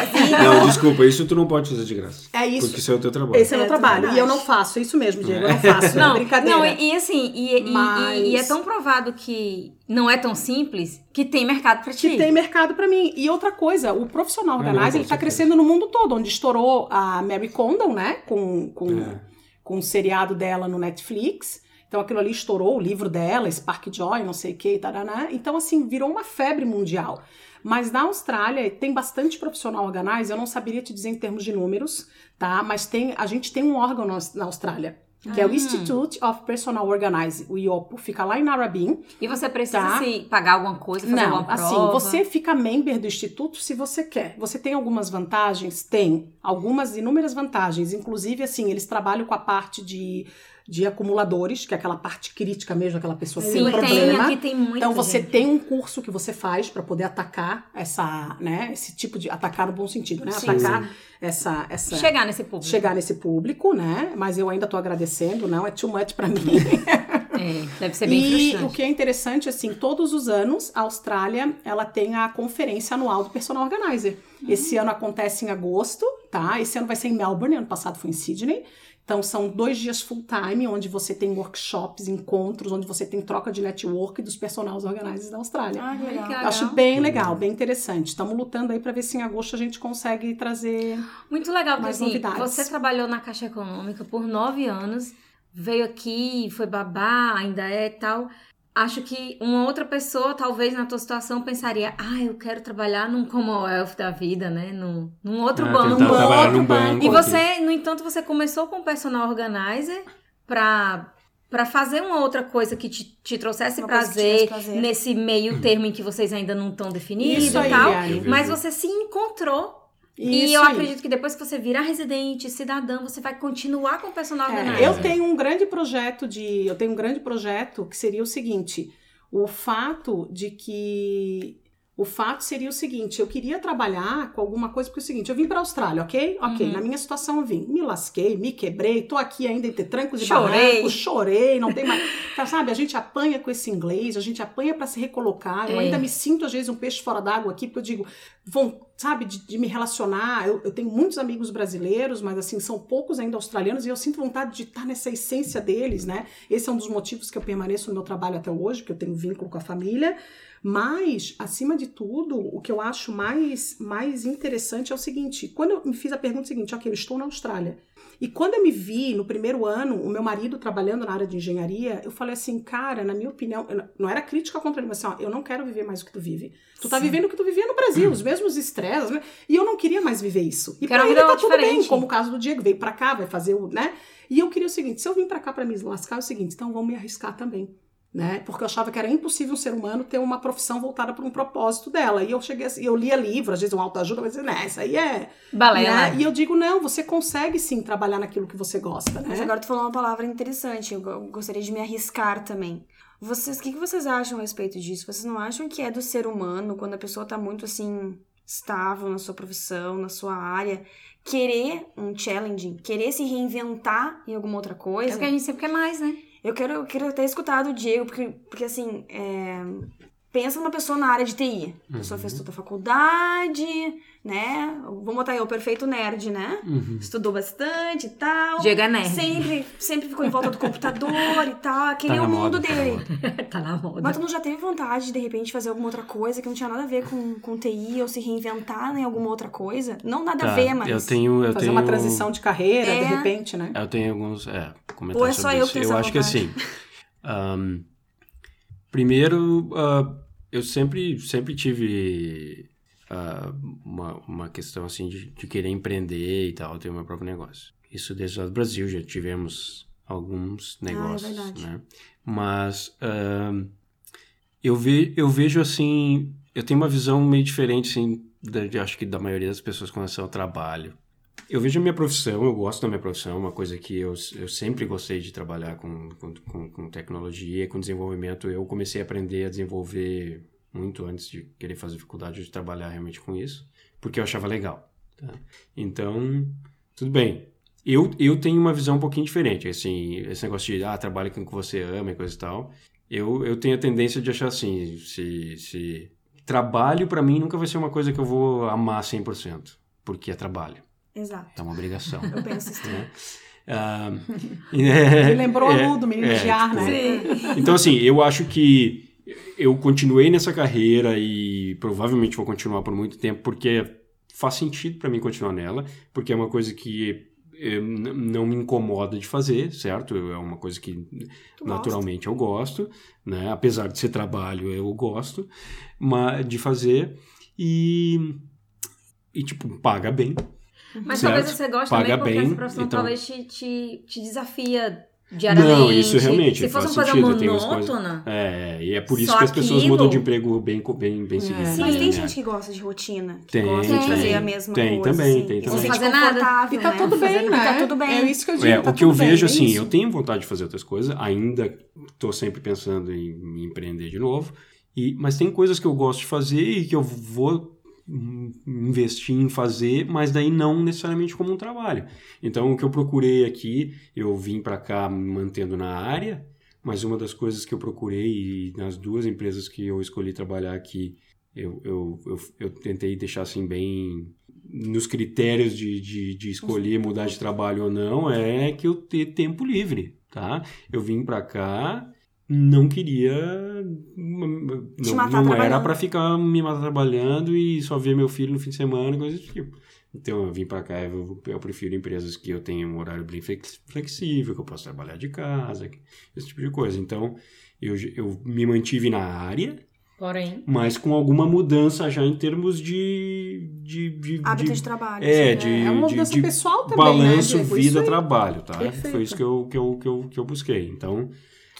Speaker 3: Não, desculpa, isso tu não pode fazer de graça.
Speaker 4: É isso.
Speaker 3: Porque isso é o teu trabalho.
Speaker 4: Esse é o meu é, trabalho. E eu não faço, é isso mesmo, Diego, eu não faço. Não, brincadeira.
Speaker 5: Não, e, e assim, e, Mas... e, e é tão provado que não é tão simples que tem mercado para ti.
Speaker 4: Que tem mercado para mim. E outra coisa, o profissional organizer, ele tá crescendo no mundo todo, onde estourou a Mary Condon, né, com, com é com o seriado dela no Netflix. Então aquilo ali estourou, o livro dela, Spark Joy, não sei o que, taraná. Então, assim, virou uma febre mundial. Mas na Austrália tem bastante profissional organizer, eu não saberia te dizer em termos de números, tá? Mas tem, a gente tem um órgão na Austrália que é o ah. Institute of Personal Organizing, o IOPO, fica lá em Narrabeen.
Speaker 5: E você precisa tá? se pagar alguma coisa, fazer
Speaker 4: Não,
Speaker 5: alguma
Speaker 4: assim, prova? assim, você fica member do Instituto se você quer. Você tem algumas vantagens? Tem. Algumas inúmeras vantagens. Inclusive, assim, eles trabalham com a parte de de acumuladores, que é aquela parte crítica mesmo, aquela pessoa
Speaker 5: Sim,
Speaker 4: um problema.
Speaker 5: Tem, tem
Speaker 4: então você
Speaker 5: gente.
Speaker 4: tem um curso que você faz para poder atacar essa, né, esse tipo de atacar no bom sentido, né?
Speaker 5: Sim,
Speaker 4: atacar
Speaker 5: sim.
Speaker 4: essa essa
Speaker 5: chegar nesse público.
Speaker 4: Chegar nesse público, né? Mas eu ainda tô agradecendo, não é too much para mim.
Speaker 5: É, deve ser bem
Speaker 4: e
Speaker 5: frustrante.
Speaker 4: o que é interessante, assim, todos os anos a Austrália ela tem a conferência anual do Personal Organizer. Uhum. Esse ano acontece em agosto, tá? Esse ano vai ser em Melbourne, ano passado foi em Sydney. Então, são dois dias full time, onde você tem workshops, encontros, onde você tem troca de network dos personagens organizers da Austrália.
Speaker 1: Ah, que legal.
Speaker 4: Eu acho bem legal, bem interessante. Estamos lutando aí para ver se em agosto a gente consegue trazer.
Speaker 5: Muito legal,
Speaker 4: mais assim,
Speaker 5: você trabalhou na Caixa Econômica por nove anos, veio aqui, foi babá, ainda é tal acho que uma outra pessoa, talvez na tua situação, pensaria: ah, eu quero trabalhar num Commonwealth da vida, né? Num, num outro
Speaker 3: ah,
Speaker 5: banco.
Speaker 3: Num outro banco.
Speaker 5: E você, no entanto, você começou com personal organizer para para fazer uma outra coisa que te, te trouxesse prazer, prazer, nesse meio termo em que vocês ainda não estão definidos e tal, mas você se encontrou isso e eu acredito que depois que você virar residente, cidadã, você vai continuar com o personal
Speaker 4: é, Eu tenho um grande projeto de, eu tenho um grande projeto que seria o seguinte, o fato de que o fato seria o seguinte: eu queria trabalhar com alguma coisa, porque é o seguinte, eu vim para a Austrália, ok? Ok, uhum. na minha situação eu vim, me lasquei, me quebrei, tô aqui ainda entre trancos e chorei. barrancos, chorei, não tem mais. Tá, sabe, a gente apanha com esse inglês, a gente apanha para se recolocar. Eu é. ainda me sinto, às vezes, um peixe fora d'água aqui, porque eu digo, vão, sabe, de, de me relacionar. Eu, eu, tenho muitos amigos brasileiros, mas assim, são poucos ainda australianos, e eu sinto vontade de estar nessa essência deles, né? Esse é um dos motivos que eu permaneço no meu trabalho até hoje, porque eu tenho vínculo com a família. Mas, acima de tudo, o que eu acho mais, mais interessante é o seguinte: quando eu me fiz a pergunta seguinte, ok, eu estou na Austrália. E quando eu me vi no primeiro ano, o meu marido trabalhando na área de engenharia, eu falei assim, cara, na minha opinião, não era crítica contra ele, mas assim, ó, eu não quero viver mais o que tu vive. Tu tá Sim. vivendo o que tu vivia no Brasil, os mesmos estresses, né? E eu não queria mais viver isso. E pra ele tá tudo bem, como o caso do Diego, veio para cá, vai fazer o, né? E eu queria o seguinte, se eu vim para cá para me lascar, é o seguinte, então vamos me arriscar também né? Porque eu achava que era impossível um ser humano ter uma profissão voltada para um propósito dela. E eu cheguei assim, eu lia livro, às vezes um autoajuda, mas né, isso aí é
Speaker 5: balela.
Speaker 4: Né? E eu digo, não, você consegue sim trabalhar naquilo que você gosta, né?
Speaker 1: Mas agora tu falou uma palavra interessante, eu gostaria de me arriscar também. Vocês, o que, que vocês acham a respeito disso? Vocês não acham que é do ser humano, quando a pessoa tá muito assim estável na sua profissão, na sua área, querer um challenging, querer se reinventar em alguma outra coisa? É
Speaker 5: o que a gente sempre quer mais, né?
Speaker 1: Eu quero, eu quero ter escutado o Diego, porque, porque assim, é, pensa numa pessoa na área de TI. A pessoa uhum. fez toda a faculdade, né? Vamos botar aí o perfeito nerd, né? Uhum. Estudou bastante e tal.
Speaker 5: Chega nerd.
Speaker 1: Sempre, sempre ficou em volta do computador e tal. Aquele tá é o mundo
Speaker 5: tá
Speaker 1: dele.
Speaker 5: tá na moda.
Speaker 1: Mas tu não já teve vontade de, de repente, fazer alguma outra coisa que não tinha nada a ver com, com TI ou se reinventar em alguma outra coisa? Não nada tá, a ver, mas.
Speaker 3: Eu tenho. Eu
Speaker 4: fazer
Speaker 3: tenho...
Speaker 4: uma transição de carreira, é... de repente, né?
Speaker 3: Eu tenho alguns. É, comentários. Ou é só eu que tenho Eu acho vontade. que assim. Um, primeiro, uh, eu sempre, sempre tive uh, uma, uma questão assim de, de, querer empreender e tal, ter o meu próprio negócio. Isso desde o Brasil já tivemos alguns negócios, ah, é né? Mas uh, eu, ve, eu vejo assim, eu tenho uma visão meio diferente assim, de, acho que da maioria das pessoas com relação ao trabalho. Eu vejo a minha profissão, eu gosto da minha profissão, uma coisa que eu, eu sempre gostei de trabalhar com, com, com tecnologia, com desenvolvimento. Eu comecei a aprender a desenvolver muito antes de querer fazer faculdade, de trabalhar realmente com isso, porque eu achava legal. Tá? Então, tudo bem. Eu, eu tenho uma visão um pouquinho diferente, assim, esse negócio de, ah, com o que você ama e coisa e tal. Eu, eu tenho a tendência de achar assim, se, se trabalho para mim nunca vai ser uma coisa que eu vou amar 100%, porque é trabalho.
Speaker 1: Exato.
Speaker 3: É uma obrigação.
Speaker 1: Eu penso assim. Né?
Speaker 4: Uh, é, lembrou é, o do menino é, de ar, tipo,
Speaker 3: né? Então, assim, eu acho que eu continuei nessa carreira e provavelmente vou continuar por muito tempo, porque faz sentido para mim continuar nela, porque é uma coisa que não me incomoda de fazer, certo? É uma coisa que tu naturalmente gosta. eu gosto, né? Apesar de ser trabalho, eu gosto mas, de fazer e, e tipo, paga bem,
Speaker 5: mas certo? talvez você goste Paga também porque bem, essa profissão então... talvez te, te, te desafia diariamente. Não,
Speaker 3: isso realmente
Speaker 5: Se fosse
Speaker 3: uma
Speaker 5: coisa
Speaker 3: sentido,
Speaker 5: monótona.
Speaker 3: É, e é por isso que as pessoas aquilo... mudam de emprego bem, bem, bem é. seguido.
Speaker 1: Sim, mas tem né? gente que gosta de rotina, que tem, gosta tem, de fazer a mesma
Speaker 3: tem,
Speaker 1: coisa.
Speaker 3: Também, assim, tem também,
Speaker 1: tem fazer nada.
Speaker 4: E tá
Speaker 1: né?
Speaker 4: tudo bem, né?
Speaker 1: Tá tudo bem.
Speaker 4: É isso que eu digo.
Speaker 3: É,
Speaker 4: tá
Speaker 3: o que eu
Speaker 4: bem,
Speaker 3: vejo,
Speaker 4: é
Speaker 3: assim, eu tenho vontade de fazer outras coisas, ainda tô sempre pensando em me empreender de novo, e, mas tem coisas que eu gosto de fazer e que eu vou investir em fazer, mas daí não necessariamente como um trabalho. Então, o que eu procurei aqui, eu vim para cá mantendo na área, mas uma das coisas que eu procurei nas duas empresas que eu escolhi trabalhar aqui, eu, eu, eu, eu tentei deixar assim bem nos critérios de, de, de, escolher mudar de trabalho ou não, é que eu ter tempo livre, tá? Eu vim para cá não queria. Não, não era para ficar me matar trabalhando e só ver meu filho no fim de semana, coisas do tipo. Então eu vim para cá, eu, eu, prefiro empresas que eu tenha um horário bem flexível, que eu possa trabalhar de casa, esse tipo de coisa. Então eu, eu me mantive na área,
Speaker 5: Porém.
Speaker 3: Mas com alguma mudança já em termos de. de, de
Speaker 1: Hábito
Speaker 3: de,
Speaker 1: de trabalho.
Speaker 3: É,
Speaker 1: assim,
Speaker 3: de,
Speaker 4: É uma mudança
Speaker 3: de
Speaker 4: pessoal também,
Speaker 3: balanço
Speaker 4: né, Diego? Isso aí.
Speaker 3: vida-trabalho, tá?
Speaker 4: Perfeito.
Speaker 3: Foi isso que eu, que, eu, que, eu, que eu busquei. Então,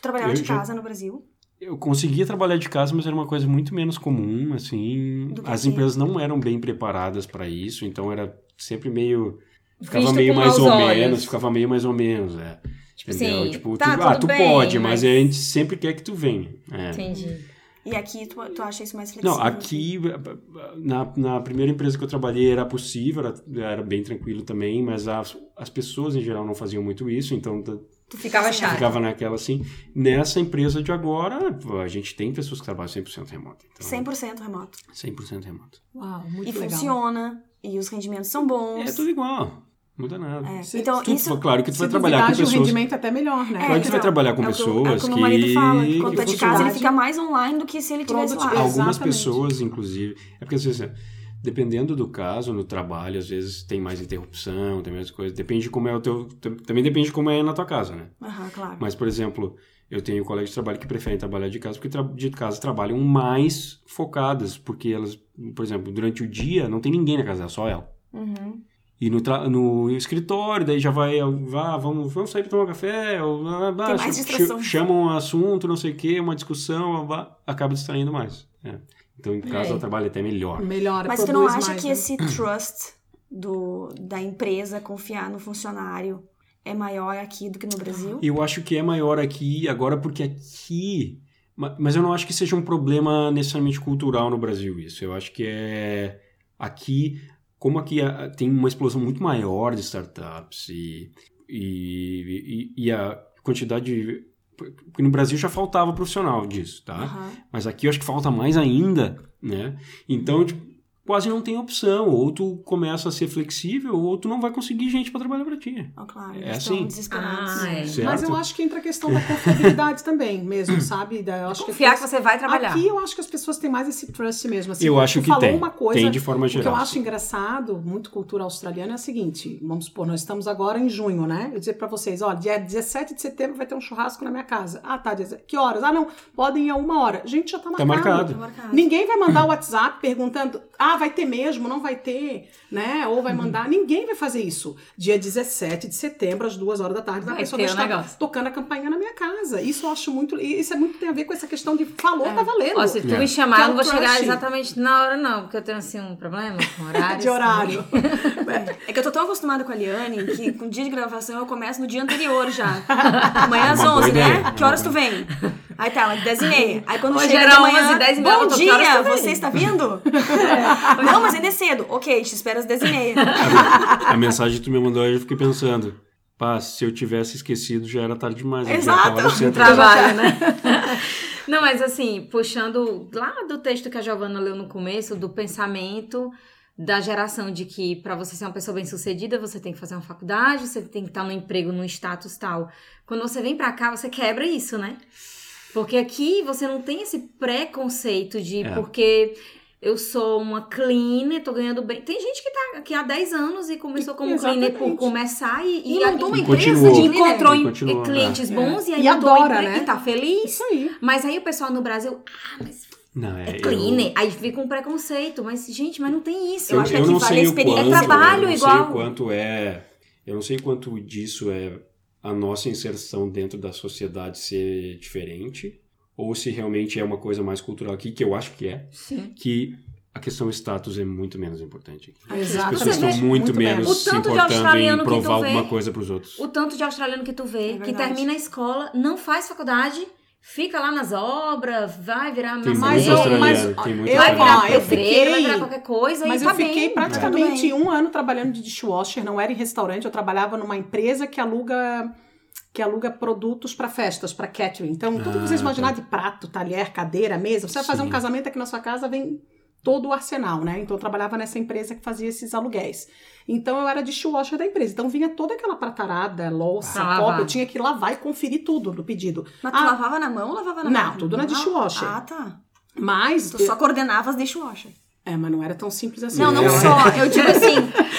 Speaker 1: trabalhava
Speaker 3: Eu
Speaker 1: de
Speaker 3: já-
Speaker 1: casa no Brasil?
Speaker 3: eu conseguia trabalhar de casa, mas era uma coisa muito menos comum, assim. As empresas não eram bem preparadas para isso, então era sempre meio. Ficava
Speaker 5: Visto
Speaker 3: meio mais ou
Speaker 5: olhos.
Speaker 3: menos, ficava meio mais ou menos, é.
Speaker 5: Tipo
Speaker 3: Entendeu?
Speaker 5: assim,
Speaker 3: tipo,
Speaker 5: tá,
Speaker 3: tu, ah, tu
Speaker 5: bem,
Speaker 3: pode, mas...
Speaker 5: mas-
Speaker 3: a gente sempre quer que tu venha. É.
Speaker 5: Entendi.
Speaker 1: E aqui tu, tu acha isso mais flexível?
Speaker 3: Não, aqui, na, na primeira empresa que eu trabalhei era possível, era, era bem tranquilo também, mas as, as pessoas em geral não faziam muito isso, então
Speaker 1: Tu
Speaker 5: Ficava
Speaker 1: assim,
Speaker 5: chato.
Speaker 3: ficava naquela assim. Nessa empresa de agora, a gente tem pessoas que trabalham 100% remoto. Então,
Speaker 1: 100% remoto.
Speaker 3: 100% remoto.
Speaker 4: Uau, muito
Speaker 1: e
Speaker 4: legal.
Speaker 1: funciona, e os rendimentos são bons.
Speaker 3: É tudo igual, não muda nada.
Speaker 1: É,
Speaker 4: Se-
Speaker 1: Então,
Speaker 3: Tu-
Speaker 1: isso...
Speaker 3: claro que tu vai trabalhar com
Speaker 4: duvidar, o
Speaker 3: pessoas...
Speaker 4: rendimento é até melhor, né?
Speaker 3: Claro que tu vai trabalhar com
Speaker 1: é o que
Speaker 3: pessoas
Speaker 1: É o que o meu marido fala, que quando
Speaker 3: que
Speaker 1: tá de casa ele fica mais online do que se ele tivesse lá.
Speaker 3: Algumas
Speaker 4: Exatamente.
Speaker 3: pessoas, inclusive. É porque, às vezes, dependendo do caso, no trabalho, às vezes tem mais interrupção, tem mais coisas. Depende de como é o teu. Também depende de como é na tua casa, né?
Speaker 1: Aham, claro.
Speaker 3: Mas, por exemplo, eu tenho colegas de trabalho que preferem trabalhar de casa porque de casa trabalham mais focadas, porque elas, por exemplo, durante o dia não tem ninguém na casa, é só ela.
Speaker 1: Uhum.
Speaker 3: E no, no escritório, daí já vai, vá, vamos, vamos sair para tomar café, ou, ah, ah,
Speaker 1: mais
Speaker 3: ch-
Speaker 1: distração.
Speaker 3: chamam um assunto, não sei o quê, uma discussão, vá, acaba distraindo mais. é. Então, em casa,
Speaker 5: É.
Speaker 3: o trabalho é até melhor.
Speaker 4: Melhora,
Speaker 1: Mas tu não acha
Speaker 4: mais,
Speaker 1: que
Speaker 4: né?
Speaker 1: esse trust do, da empresa confiar no funcionário é maior aqui do que no Brasil?
Speaker 3: Eu acho que é maior aqui, agora porque aqui. ma- Mas eu não acho que seja um problema necessariamente cultural no Brasil, isso. Eu acho que é. Aqui, como aqui tem uma explosão muito maior de startups e, e, e, e a quantidade de. Porque no Brasil já faltava profissional disso, tá?
Speaker 1: Aham.
Speaker 3: Mas aqui eu acho que falta mais ainda, né? Então, tipo, quase não tem opção. Ou tu começa a ser flexível, ou tu não vai conseguir gente para trabalhar para ti.
Speaker 1: Oh, claro,
Speaker 3: É assim.
Speaker 1: desesperados.
Speaker 5: Ah, é.
Speaker 4: Mas eu acho que entra a questão da confiabilidade também, mesmo, sabe? Eu acho
Speaker 5: Confiar que
Speaker 4: que
Speaker 5: você vai trabalhar.
Speaker 4: Aqui eu acho que as pessoas têm mais esse trust mesmo. Assim,
Speaker 3: eu acho que
Speaker 4: falou
Speaker 3: tem.
Speaker 4: uma coisa.
Speaker 3: tem de forma
Speaker 4: O que eu
Speaker 3: geral.
Speaker 4: acho engraçado, muito cultura australiana, é o seguinte: vamos supor, nós estamos agora em junho, né? Eu dizer pra vocês: ó, dia 17 de setembro vai ter um churrasco na minha casa. Ah, tá. 17 Que horas? Ah, não, podem ir a uma hora. Gente, já tá
Speaker 3: Tá
Speaker 4: marcado.
Speaker 3: marcado.
Speaker 1: Tá marcado.
Speaker 4: Ninguém vai mandar o WhatsApp perguntando, ah, vai ter mesmo, não vai ter, né? Ou vai
Speaker 5: Uhum.
Speaker 4: mandar. Ninguém vai fazer isso. Dia 17 de setembro, às duas horas da tarde, a
Speaker 5: Vai
Speaker 4: pessoa
Speaker 5: o
Speaker 4: estar
Speaker 5: negócio.
Speaker 4: tocando a campainha na minha casa. Isso eu acho muito. Isso é muito tem a ver com essa questão de falou, tá valendo.
Speaker 5: Ó, se tu
Speaker 3: É.
Speaker 5: me chamar,
Speaker 4: é
Speaker 5: eu não
Speaker 4: o
Speaker 5: vou chegar
Speaker 4: crush.
Speaker 5: exatamente na hora, não, porque eu tenho assim um problema com horário.
Speaker 4: de horário.
Speaker 1: É que eu tô tão acostumada com a Liane que com o dia de gravação eu começo no dia anterior já. Amanhã às
Speaker 3: Uma boa
Speaker 1: 11,
Speaker 3: ideia,
Speaker 1: né? Que horas tu vem? Aí tá, ela 10 e meia. Aí quando
Speaker 5: Hoje
Speaker 1: chega
Speaker 5: era
Speaker 1: de manhã,
Speaker 5: 11, 10 e meia,
Speaker 1: bom dia, você está vindo? Não, mas ainda é cedo. Ok, te espero às 10 e meia.
Speaker 3: A mensagem que tu me mandou aí, eu fiquei pensando. Pá, se eu tivesse esquecido, já era tarde demais. eu já
Speaker 1: Exato.
Speaker 3: centro.
Speaker 5: trabalho, né? Não, mas assim, puxando lá do texto que a Giovana leu no começo, do pensamento da geração de que para você ser uma pessoa bem-sucedida, você tem que fazer uma faculdade, você tem que estar no emprego, no status tal. Quando você vem pra cá, você quebra isso, né? Porque aqui você não tem esse preconceito de
Speaker 3: É.
Speaker 5: porque eu sou uma cleaner, tô ganhando bem. Tem gente que tá aqui há 10 anos e começou como cleaner por
Speaker 4: Exatamente.
Speaker 5: começar e,
Speaker 1: E montou uma
Speaker 3: E
Speaker 1: empresa
Speaker 3: continuou.
Speaker 5: e encontrou
Speaker 3: E
Speaker 5: em-
Speaker 3: continua,
Speaker 5: clientes
Speaker 3: é.
Speaker 5: bons e aí
Speaker 4: E
Speaker 5: montou
Speaker 4: adora, né?
Speaker 5: e tá feliz.
Speaker 4: Isso aí.
Speaker 5: Mas aí o pessoal no Brasil, ah, mas
Speaker 3: Não, é,
Speaker 5: é
Speaker 3: eu-
Speaker 5: cleaner. Aí fica um preconceito. Mas, gente, mas não tem isso.
Speaker 1: Eu acho que aqui
Speaker 3: não
Speaker 1: vale experiência.
Speaker 3: quanto,
Speaker 5: É trabalho
Speaker 3: eu não
Speaker 5: igual.
Speaker 3: sei o quanto é. Eu não sei quanto disso é a nossa inserção dentro da sociedade ser diferente, ou se realmente é uma coisa mais cultural aqui, que eu acho que é,
Speaker 5: Sim.
Speaker 3: que a questão status é muito menos importante aqui. As
Speaker 4: Exatamente.
Speaker 3: pessoas estão
Speaker 5: vê
Speaker 3: muito, menos
Speaker 5: O
Speaker 3: se
Speaker 5: tanto de
Speaker 3: importando em
Speaker 5: australiano que tu
Speaker 3: provar
Speaker 5: vê.
Speaker 3: alguma coisa pros outros.
Speaker 5: O tanto de australiano que tu vê,
Speaker 1: É
Speaker 5: que termina a escola, não faz faculdade, fica lá nas obras, vai virar
Speaker 3: Tem muito
Speaker 4: eu- mas
Speaker 3: tem muito
Speaker 4: eu-
Speaker 5: vai virar
Speaker 4: ó, eu fiquei-
Speaker 5: vai virar qualquer coisa
Speaker 4: Mas
Speaker 5: e
Speaker 4: eu
Speaker 5: tá
Speaker 4: fiquei
Speaker 5: bem.
Speaker 4: praticamente
Speaker 1: tudo
Speaker 4: um ano trabalhando de dishwasher, não era em restaurante, eu trabalhava numa empresa que aluga que aluga produtos para festas, para catering. Então, tudo que
Speaker 3: Ah,
Speaker 4: vocês imaginar
Speaker 3: tá.
Speaker 4: de prato, talher, cadeira, mesa, você vai fazer um casamento aqui na sua casa, vem todo o arsenal, né? Então, eu trabalhava nessa empresa que fazia esses aluguéis. Então, eu era dishwasher da empresa. Então, vinha toda aquela pratarada, louça,
Speaker 5: Pra
Speaker 4: copo, eu tinha que lavar e conferir tudo do pedido.
Speaker 1: Mas tu
Speaker 4: Ah,
Speaker 1: lavava na mão ou lavava na
Speaker 4: Não,
Speaker 1: máquina?
Speaker 4: tudo na dishwasher.
Speaker 1: Ah, tá.
Speaker 4: Mas...
Speaker 1: Tu só coordenava as dishwasher.
Speaker 4: É, mas não era tão simples assim.
Speaker 1: Não, não
Speaker 4: Eu-
Speaker 1: só. Eu digo assim.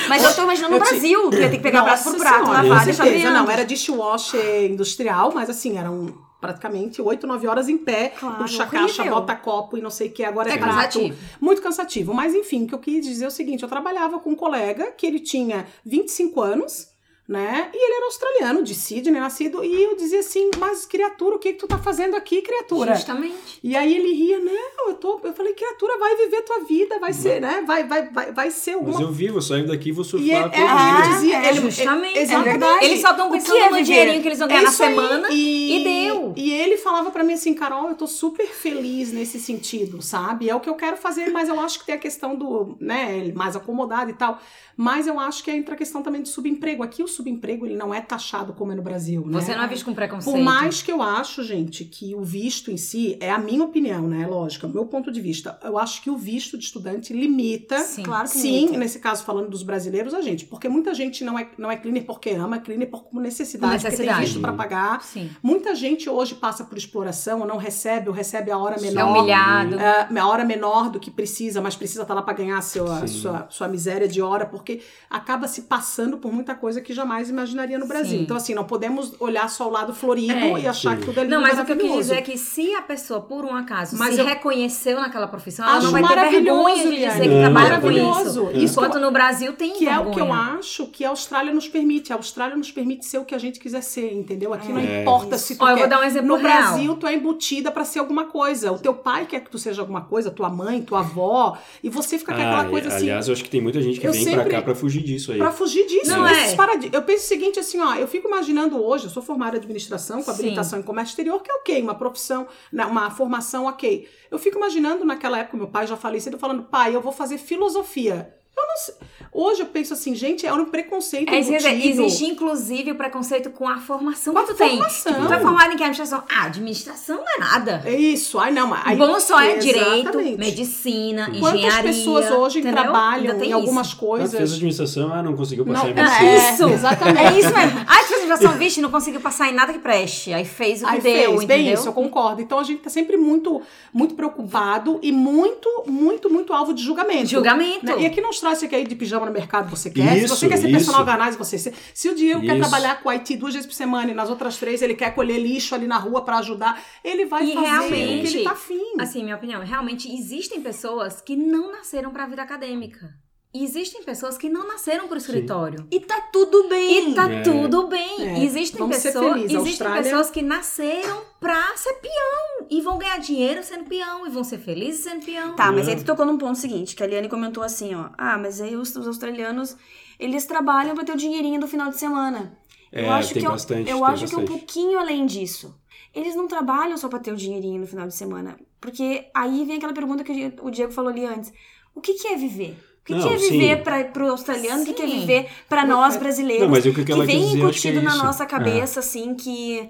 Speaker 1: Mas eu tô imaginando no
Speaker 4: Eu te-
Speaker 1: Brasil. Tu ia ter que pegar prato
Speaker 4: Nossa
Speaker 1: por prato,
Speaker 4: Senhora,
Speaker 1: lavar, deixar
Speaker 4: certeza. Não, era dishwasher industrial, mas assim, eram praticamente 8, 9 horas em pé, claro, puxa caixa, bota copo e não sei o que, agora é, é prato. Cansativo. Muito cansativo. Mas enfim, o que eu quis dizer é o seguinte, eu trabalhava com um colega que ele tinha 25 anos, né? E ele era australiano, de Sydney, nascido, e eu dizia assim, mas criatura, o que, que tu tá fazendo aqui, criatura?
Speaker 5: Justamente.
Speaker 4: E aí ele ria, não, eu tô, eu falei, criatura, vai viver tua vida, vai ser, né? Vai, vai, vai, vai ser alguma...
Speaker 3: Mas eu vi, vou sair daqui, vou surfar e
Speaker 4: ele, é, é, dizia,
Speaker 5: é, ele, justamente. É, exatamente. Eles só estão pensando é no dinheirinho que eles vão ganhar na semana e, e, deu.
Speaker 4: E ele falava para mim assim, Carol, eu tô super feliz nesse sentido, sabe? É o que eu quero fazer, mas eu acho que tem a questão do, né, mais acomodado e tal. Mas eu acho que entra a questão também do subemprego. Aqui o subemprego ele não é taxado como é no Brasil.
Speaker 5: Né? Você não é visto com preconceito.
Speaker 4: Por mais que eu acho, gente, que o visto em si, é a minha opinião, né? Lógico, é o meu ponto de vista. Eu acho que o visto de estudante limita.
Speaker 5: Sim, claro que
Speaker 4: Sim, limita. nesse caso, falando dos brasileiros, a gente. Porque muita gente não é, não é cleaner porque ama, é cleaner por necessidade, necessidade. porque tem visto para pagar.
Speaker 5: Sim.
Speaker 4: Muita gente hoje passa por exploração, ou não recebe, ou recebe a hora menor.
Speaker 5: É humilhado.
Speaker 4: É, a hora menor do que precisa, mas precisa estar tá lá para ganhar a sua, a sua, sua miséria de hora, porque acaba se passando por muita coisa que jamais imaginaria no Brasil. Sim. Então, assim, não podemos olhar só o lado florido é, e achar sim. que tudo é lindo
Speaker 5: Não, mas
Speaker 4: o
Speaker 5: que eu quis dizer é que se a pessoa, por um acaso, mas se eu... reconheceu naquela profissão, ela não vai ter vergonha de dizer que trabalha com isso. isso. Enquanto no Brasil tem
Speaker 4: Que
Speaker 5: vergonha.
Speaker 4: é o que eu acho que a Austrália nos permite. A Austrália nos permite ser o que a gente quiser ser, entendeu? Aqui é. não importa se tu
Speaker 5: Ó,
Speaker 4: quer.
Speaker 5: Eu vou dar um exemplo
Speaker 4: No
Speaker 5: real.
Speaker 4: Brasil, tu é embutida para ser alguma coisa. O teu pai quer que tu seja alguma coisa, tua mãe, tua avó, e você fica com aquela
Speaker 3: ah,
Speaker 4: coisa
Speaker 3: aliás,
Speaker 4: assim.
Speaker 3: Aliás, eu acho que tem muita gente que vem pra cá pra fugir disso aí.
Speaker 4: Pra fugir disso.
Speaker 5: Não é.
Speaker 4: Eu penso o seguinte, assim, ó, eu fico imaginando hoje, eu sou formada em administração, com habilitação Sim. em comércio exterior, que é ok, uma profissão, né, uma formação ok. Eu fico imaginando naquela época, meu pai já falecido, falando, pai, eu vou fazer filosofia. Sei. Hoje eu penso assim, gente, é um preconceito é,
Speaker 5: Existe, inclusive, o preconceito com a formação
Speaker 4: com
Speaker 5: que tu
Speaker 4: a formação.
Speaker 5: tem. Tu é formado em que administração? Ah, administração não é nada.
Speaker 4: É isso. Ai, não. Aí,
Speaker 5: Bom só é direito, medicina, Quantas engenharia.
Speaker 4: Quantas pessoas hoje entendeu? trabalham em algumas coisas.
Speaker 3: Ela fez administração, ah, não conseguiu passar
Speaker 5: não,
Speaker 3: em medicina.
Speaker 5: É, isso. Exatamente. É isso mesmo. Ah, fez administração, vixe, não conseguiu passar em nada que preste. Aí fez o que
Speaker 4: Aí
Speaker 5: deu,
Speaker 4: fez.
Speaker 5: entendeu?
Speaker 4: Bem isso, eu concordo. Então a gente tá sempre muito, muito preocupado e muito, muito, muito alvo de julgamento.
Speaker 5: Julgamento.
Speaker 4: Né? E aqui não traz você quer ir de pijama no mercado, você quer. Isso, Se você quer ser personal organizer, você ser. Se o Diego isso. quer trabalhar com IT duas vezes por semana e nas outras três ele quer colher lixo ali na rua para ajudar, ele vai e fazer realmente, o que ele tá afim.
Speaker 5: Assim, minha opinião, realmente existem pessoas que não nasceram para a vida acadêmica. E existem pessoas que não nasceram pro escritório. Sim.
Speaker 1: E tá tudo bem.
Speaker 5: E tá é. tudo bem. É. Existem, Vamos pessoas, existem Austrália... pessoas que nasceram pra ser peão. E vão ganhar dinheiro sendo peão. E vão ser felizes sendo peão.
Speaker 1: Tá, mas aí tu tocou num ponto seguinte, que a Liane comentou assim, ó. Ah, mas aí os, os australianos, eles trabalham pra ter o dinheirinho do final de semana.
Speaker 3: É, eu acho tem que bastante,
Speaker 1: eu,
Speaker 3: eu
Speaker 1: acho
Speaker 3: bastante.
Speaker 1: que é um pouquinho além disso. Eles não trabalham só pra ter o dinheirinho no final de semana. Porque aí vem aquela pergunta que o Diego falou ali antes. O que, que é viver? O que, não, que é viver para o australiano? Sim. O que, que é viver para nós brasileiros? Não,
Speaker 3: mas o que, que, ela
Speaker 1: que vem
Speaker 3: dizer,
Speaker 1: incutido
Speaker 3: é
Speaker 1: na nossa cabeça, é. assim, que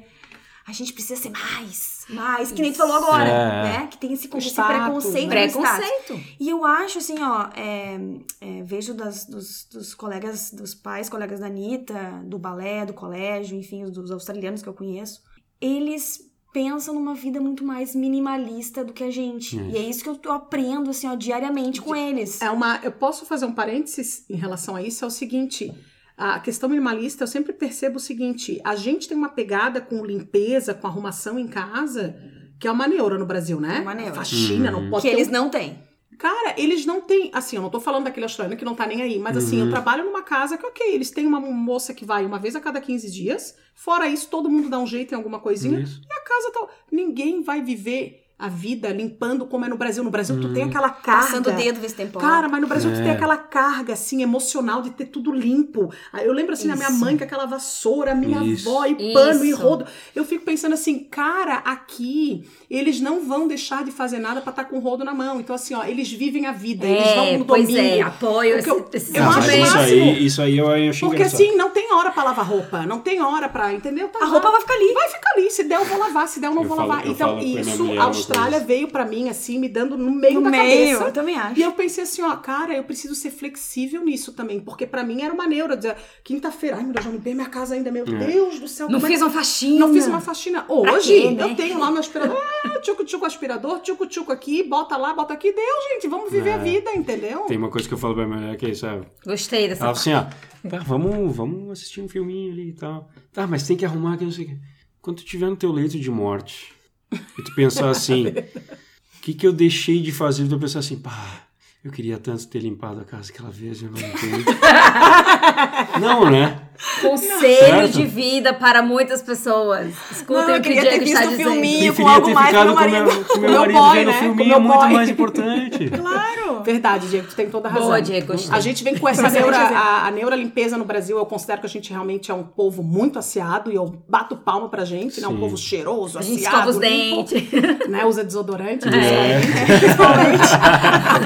Speaker 1: a gente precisa ser mais, mais, que nem tu falou agora, é. né? Que tem esse, esse preconceito.
Speaker 5: Né? Preconceito.
Speaker 1: E eu acho, assim, ó, é, é, vejo das, dos, dos, colegas, dos pais, colegas da Anitta, do balé, do colégio, enfim, dos australianos que eu conheço, eles pensam numa vida muito mais minimalista do que a gente. É. E é isso que eu aprendo, assim, ó, diariamente com eles.
Speaker 4: É uma... Eu posso fazer um parênteses em relação a isso? É o seguinte... A questão minimalista, eu sempre percebo o seguinte: a gente tem uma pegada com limpeza, com arrumação em casa, que é uma neura no Brasil, né?
Speaker 1: É uma neura.
Speaker 4: Faxina, uhum. não pode
Speaker 1: Que eles um... não têm.
Speaker 4: Cara, eles não têm. Assim, eu não tô falando daquele australiano que não tá nem aí, mas assim, eu uhum. trabalho numa casa que, ok, eles têm uma moça que vai uma vez a cada 15 dias. Fora isso, todo mundo dá um jeito em alguma coisinha. Isso. E casa tá. Ninguém vai viver a vida limpando como é no Brasil. No Brasil hum. tu tem hum. aquela carga.
Speaker 1: Passando o dedo, vez tempo.
Speaker 4: Cara, mas no Brasil é. tu tem aquela carga, assim, emocional de ter tudo limpo. Eu lembro, assim, Isso. da minha mãe com aquela vassoura, minha Isso. avó e pano Isso. e rodo. Eu fico pensando assim, cara, aqui eles não vão deixar de fazer nada para estar tá com o rodo na mão. Então, assim, ó, eles vivem a vida. É, eles vão no
Speaker 5: pois
Speaker 4: domingo.
Speaker 5: é, apoio esse, eu, esse
Speaker 4: eu acho
Speaker 3: isso aí, isso aí eu acho
Speaker 4: Porque assim, não tem hora para lavar roupa. Não tem hora para entendeu?
Speaker 1: Tá a lá. roupa vai ficar ali.
Speaker 4: Vai ficar ali. Se der, eu vou lavar. Se der, eu não eu vou falo, lavar. Então, isso, a Austrália veio para mim, assim, me dando no meio no da meio, cabeça.
Speaker 1: Eu também acho.
Speaker 4: E eu pensei assim, ó, cara, eu preciso ser flexível nisso também, porque para mim era uma neura dizer, quinta-feira, ai meu Deus, já limpei minha casa ainda, meu é. Deus do céu.
Speaker 5: Não
Speaker 4: é
Speaker 5: fiz uma faxina.
Speaker 4: Não fiz uma faxina. Hoje, quê, né? eu tenho lá meu aspirador, ah, tchucu, tchucu aspirador, tchucu, tchucu aqui, bota lá, bota aqui, deu, gente, vamos viver é. a vida, entendeu?
Speaker 3: Tem uma coisa que eu falo pra minha mulher que é isso, sabe?
Speaker 5: Gostei dessa
Speaker 3: Ela assim, ó, tá, vamos, vamos assistir um filminho ali e tal. Tá, mas tem que arrumar que não sei o quê. quando tu estiver no teu leito de morte e tu pensar assim, o que, que eu deixei de fazer? Tu pensar assim, pá, eu queria tanto ter limpado a casa aquela vez, eu não entendi. não, né?
Speaker 5: Conselho de vida para muitas pessoas. Escutem não, o que o Diego está dizendo.
Speaker 3: Filminho, com algo ter mais com meu, com meu marido boy, vendo né? filminho, é muito mais importante.
Speaker 4: claro. Verdade, Diego, tu tem toda a razão.
Speaker 5: Boa, Diego.
Speaker 4: A gente vem com essa neura, a, a neuralimpeza no Brasil, eu considero que a gente realmente é um povo muito aciado e eu bato palma pra gente, Sim. né? Um povo cheiroso,
Speaker 5: a
Speaker 4: gente
Speaker 5: escova os dentes.
Speaker 4: Né? Usa desodorante, é. principalmente.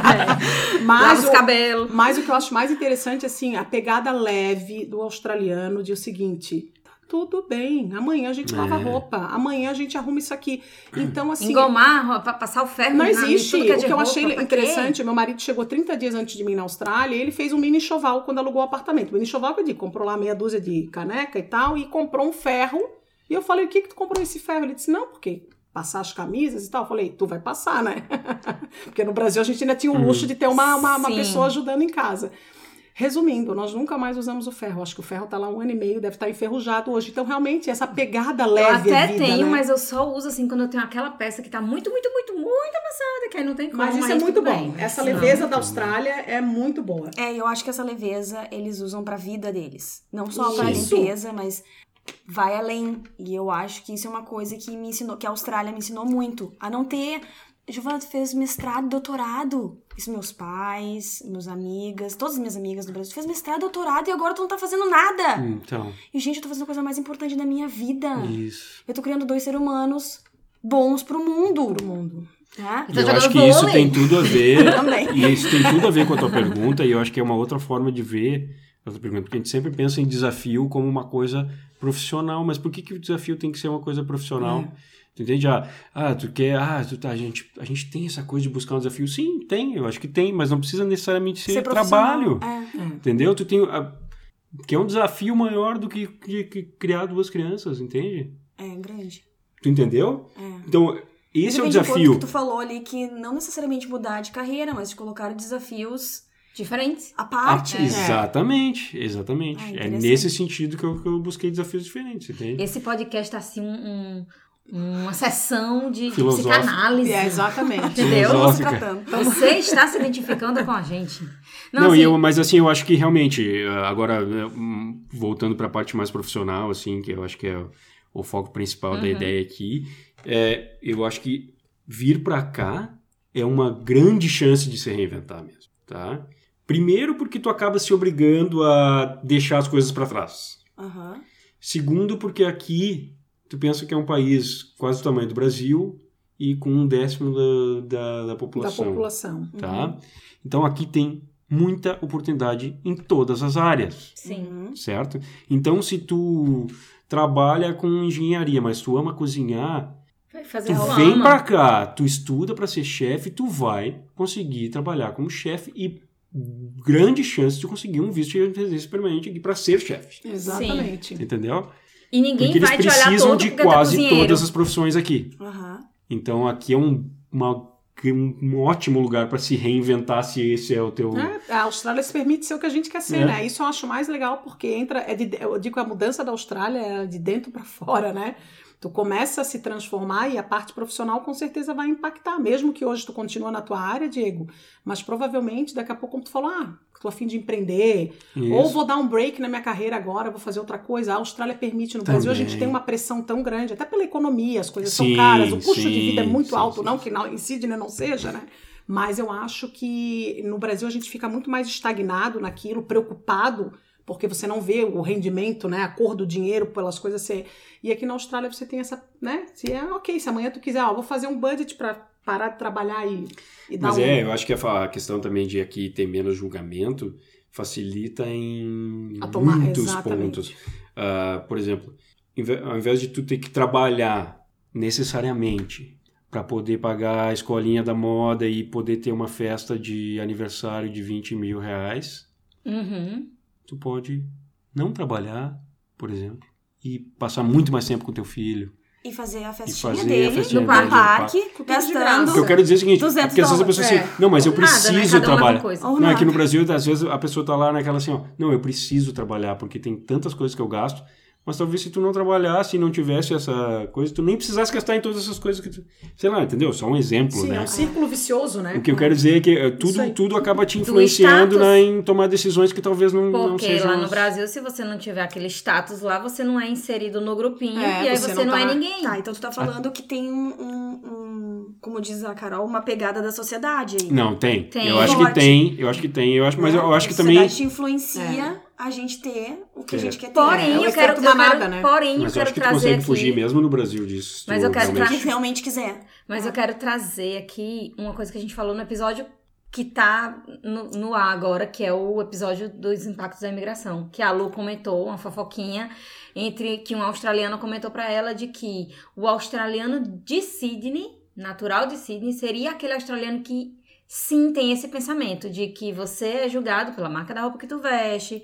Speaker 5: É. Mas, Lava os cabelos.
Speaker 4: Mas o que eu acho mais interessante, assim, a pegada leve do australiano de o seguinte tudo bem. Amanhã a gente é. lava roupa. Amanhã a gente arruma isso aqui. Então, assim.
Speaker 5: Engomar, passar o ferro
Speaker 4: Não existe. Na, o que, eu achei interessante, meu marido chegou 30 dias antes de mim na Austrália e ele fez um mini choval quando alugou o apartamento. Mini choval que eu digo, comprou lá meia dúzia de caneca e tal, e comprou um ferro. E eu falei, o que, que tu comprou esse ferro? Ele disse, não, porque passar as camisas e tal. Eu falei, tu vai passar, né? porque no Brasil a gente ainda tinha o luxo de ter uma, uma, uma pessoa ajudando em casa. Resumindo, nós nunca mais usamos o ferro. Acho que o ferro está lá um ano e meio, deve estar tá enferrujado hoje. Então, realmente, essa pegada leve.
Speaker 5: Eu até
Speaker 4: vida,
Speaker 5: tenho,
Speaker 4: né?
Speaker 5: mas eu só uso assim quando eu tenho aquela peça que está muito, muito, muito, muito amassada, que aí não tem como.
Speaker 4: Mas isso é muito bom. Bem. Essa leveza da Austrália é muito boa.
Speaker 1: É, eu acho que essa leveza eles usam para a vida deles. Não só para limpeza, mas vai além. E eu acho que isso é uma coisa que me ensinou, que a Austrália me ensinou muito. A não ter Giovana, tu fez mestrado, doutorado. Isso meus pais, meus amigas, todas as minhas amigas do Brasil. Tu fez mestrado, doutorado e agora tu não tá fazendo nada.
Speaker 3: Então.
Speaker 1: E, gente, eu tô fazendo a coisa mais importante da minha vida.
Speaker 3: Isso.
Speaker 1: Eu tô criando dois seres humanos bons pro mundo.
Speaker 4: Pro mundo.
Speaker 3: Tá? Eu acho que isso tem tudo a ver. e isso tem tudo a ver com a tua pergunta, e eu acho que é uma outra forma de ver a tua pergunta, porque a gente sempre pensa em desafio como uma coisa profissional, mas por que, que o desafio tem que ser uma coisa profissional? É. Tu entende? Ah, ah, tu quer. Ah, tu, tá, a, gente, a gente tem essa coisa de buscar um desafio. Sim, tem, eu acho que tem, mas não precisa necessariamente ser, ser trabalho. É. Entendeu? Tu tem. A, que é um desafio maior do que, que, que, criar duas crianças, entende?
Speaker 1: É, grande.
Speaker 3: Tu entendeu?
Speaker 1: É.
Speaker 3: Então, esse é o desafio.
Speaker 1: Que tu falou ali que não necessariamente mudar de carreira, mas de colocar desafios diferentes à parte.
Speaker 3: Ah, exatamente, exatamente. Ah, é nesse sentido que eu, que eu busquei desafios diferentes, entende?
Speaker 5: Esse podcast tá assim um, um uma sessão de, de psicanálise.
Speaker 4: É, exatamente.
Speaker 5: Entendeu? Você está se identificando com a gente.
Speaker 3: Não, Não assim, eu, mas assim, eu acho que realmente, agora, hum, voltando para a parte mais profissional, assim, que eu acho que é o foco principal uhum. da ideia aqui, é, eu acho que vir para cá é uma grande chance de se reinventar mesmo, tá? Primeiro porque tu acaba se obrigando a deixar as coisas para trás.
Speaker 1: Uhum.
Speaker 3: Segundo porque aqui tu pensa que é um país quase do tamanho do Brasil e com um décimo da, da, da população.
Speaker 4: Da população.
Speaker 3: Tá? Uhum. Então aqui tem muita oportunidade em todas as áreas.
Speaker 5: Sim. Uhum.
Speaker 3: Certo? Então se tu trabalha com engenharia, mas tu ama cozinhar, tu vem para cá, tu estuda para ser chefe, tu vai conseguir trabalhar como chefe e grande chance de conseguir um visto de residência permanente aqui para ser chefe.
Speaker 4: Exatamente.
Speaker 5: Sim.
Speaker 3: Entendeu?
Speaker 5: E ninguém
Speaker 3: Porque
Speaker 5: vai
Speaker 3: eles
Speaker 5: te olhar
Speaker 3: precisam
Speaker 5: de
Speaker 3: quase todas as profissões aqui.
Speaker 1: Uhum.
Speaker 3: Então aqui é um, uma, um ótimo lugar para se reinventar se esse é o teu.
Speaker 4: É, a Austrália se permite ser o que a gente quer ser, é. né? Isso eu acho mais legal porque entra. É de, eu digo que a mudança da Austrália é de dentro para fora, né? Tu começa a se transformar e a parte profissional com certeza vai impactar, mesmo que hoje tu continua na tua área, Diego, mas provavelmente daqui a pouco, como tu falou, ah, tô a fim de empreender, Isso. ou vou dar um break na minha carreira agora, vou fazer outra coisa. A Austrália permite. No Também. Brasil a gente tem uma pressão tão grande, até pela economia, as coisas sim, são caras, o custo sim, de vida é muito sim, alto, não que em Sydney não seja, né? Mas eu acho que no Brasil a gente fica muito mais estagnado naquilo, preocupado porque você não vê o rendimento, né, a cor do dinheiro pelas coisas ser. E aqui na Austrália você tem essa, né? Se é ok, se amanhã tu quiser, ó, vou fazer um budget para parar de trabalhar e, e dar
Speaker 3: Mas
Speaker 4: um...
Speaker 3: é, eu acho que a questão também de aqui ter menos julgamento facilita em tomar, muitos exatamente. pontos. Uh, por exemplo, ao invés de tu ter que trabalhar necessariamente para poder pagar a escolinha da moda e poder ter uma festa de aniversário de 20 mil reais,
Speaker 5: uhum
Speaker 3: tu pode não trabalhar, por exemplo, e passar muito mais tempo com teu filho.
Speaker 1: E fazer a festinha fazer dele a festinha no dele, parque, gastando.
Speaker 3: Eu quero dizer o seguinte, porque às vezes a pessoa assim, é. assim, não, mas eu preciso nada, né? trabalhar. Não, aqui no Brasil, às vezes a pessoa tá lá naquela assim, ó, não, eu preciso trabalhar, porque tem tantas coisas que eu gasto, Mas talvez se tu não trabalhasse e não tivesse essa coisa, tu nem precisasse gastar em todas essas coisas que tu... Sei lá, entendeu? Só um exemplo,
Speaker 4: Sim,
Speaker 3: né?
Speaker 4: é um círculo vicioso, né?
Speaker 3: O que eu quero dizer é que eh, tudo, tudo acaba te influenciando na, em tomar decisões que talvez não,
Speaker 5: Porque
Speaker 3: não sejam...
Speaker 5: lá no Brasil, se você não tiver aquele status lá, você não é inserido no grupinho
Speaker 4: É,
Speaker 5: e aí
Speaker 4: você
Speaker 5: você,
Speaker 4: não
Speaker 5: não, é
Speaker 4: tá-
Speaker 5: ninguém.
Speaker 1: Tá, então tu tá falando que tem um, um- como diz a Carol, uma pegada da sociedade aí.
Speaker 3: Não, tem.
Speaker 5: Tem.
Speaker 3: Eu acho
Speaker 1: Forte.
Speaker 3: que tem, eu acho que tem. Eu acho, mas eu, eu acho que
Speaker 1: a
Speaker 3: também...
Speaker 1: sociedade te influencia a gente ter o que a
Speaker 3: É.
Speaker 1: gente quer ter.
Speaker 5: Porém,
Speaker 4: É, o
Speaker 5: eu quero,
Speaker 4: efeito
Speaker 5: eu
Speaker 4: manada,
Speaker 5: quero-
Speaker 4: né?
Speaker 5: porém, eu
Speaker 3: Mas eu
Speaker 5: quero
Speaker 3: acho que tu
Speaker 5: trazer
Speaker 3: consegue
Speaker 5: aqui.
Speaker 3: fugir mesmo no Brasil disso. se
Speaker 5: Mas eu quero
Speaker 3: realmente-
Speaker 1: realmente quiser.
Speaker 5: Mas eu quero trazer aqui uma coisa que a gente falou no episódio que tá no, no ar agora, que é o episódio dos impactos da imigração. Que a Lu comentou, uma fofoquinha, entre que um australiano comentou pra ela de que o australiano de Sydney, natural de Sydney, seria aquele australiano que sim tem esse pensamento de que você é julgado pela marca da roupa que tu veste,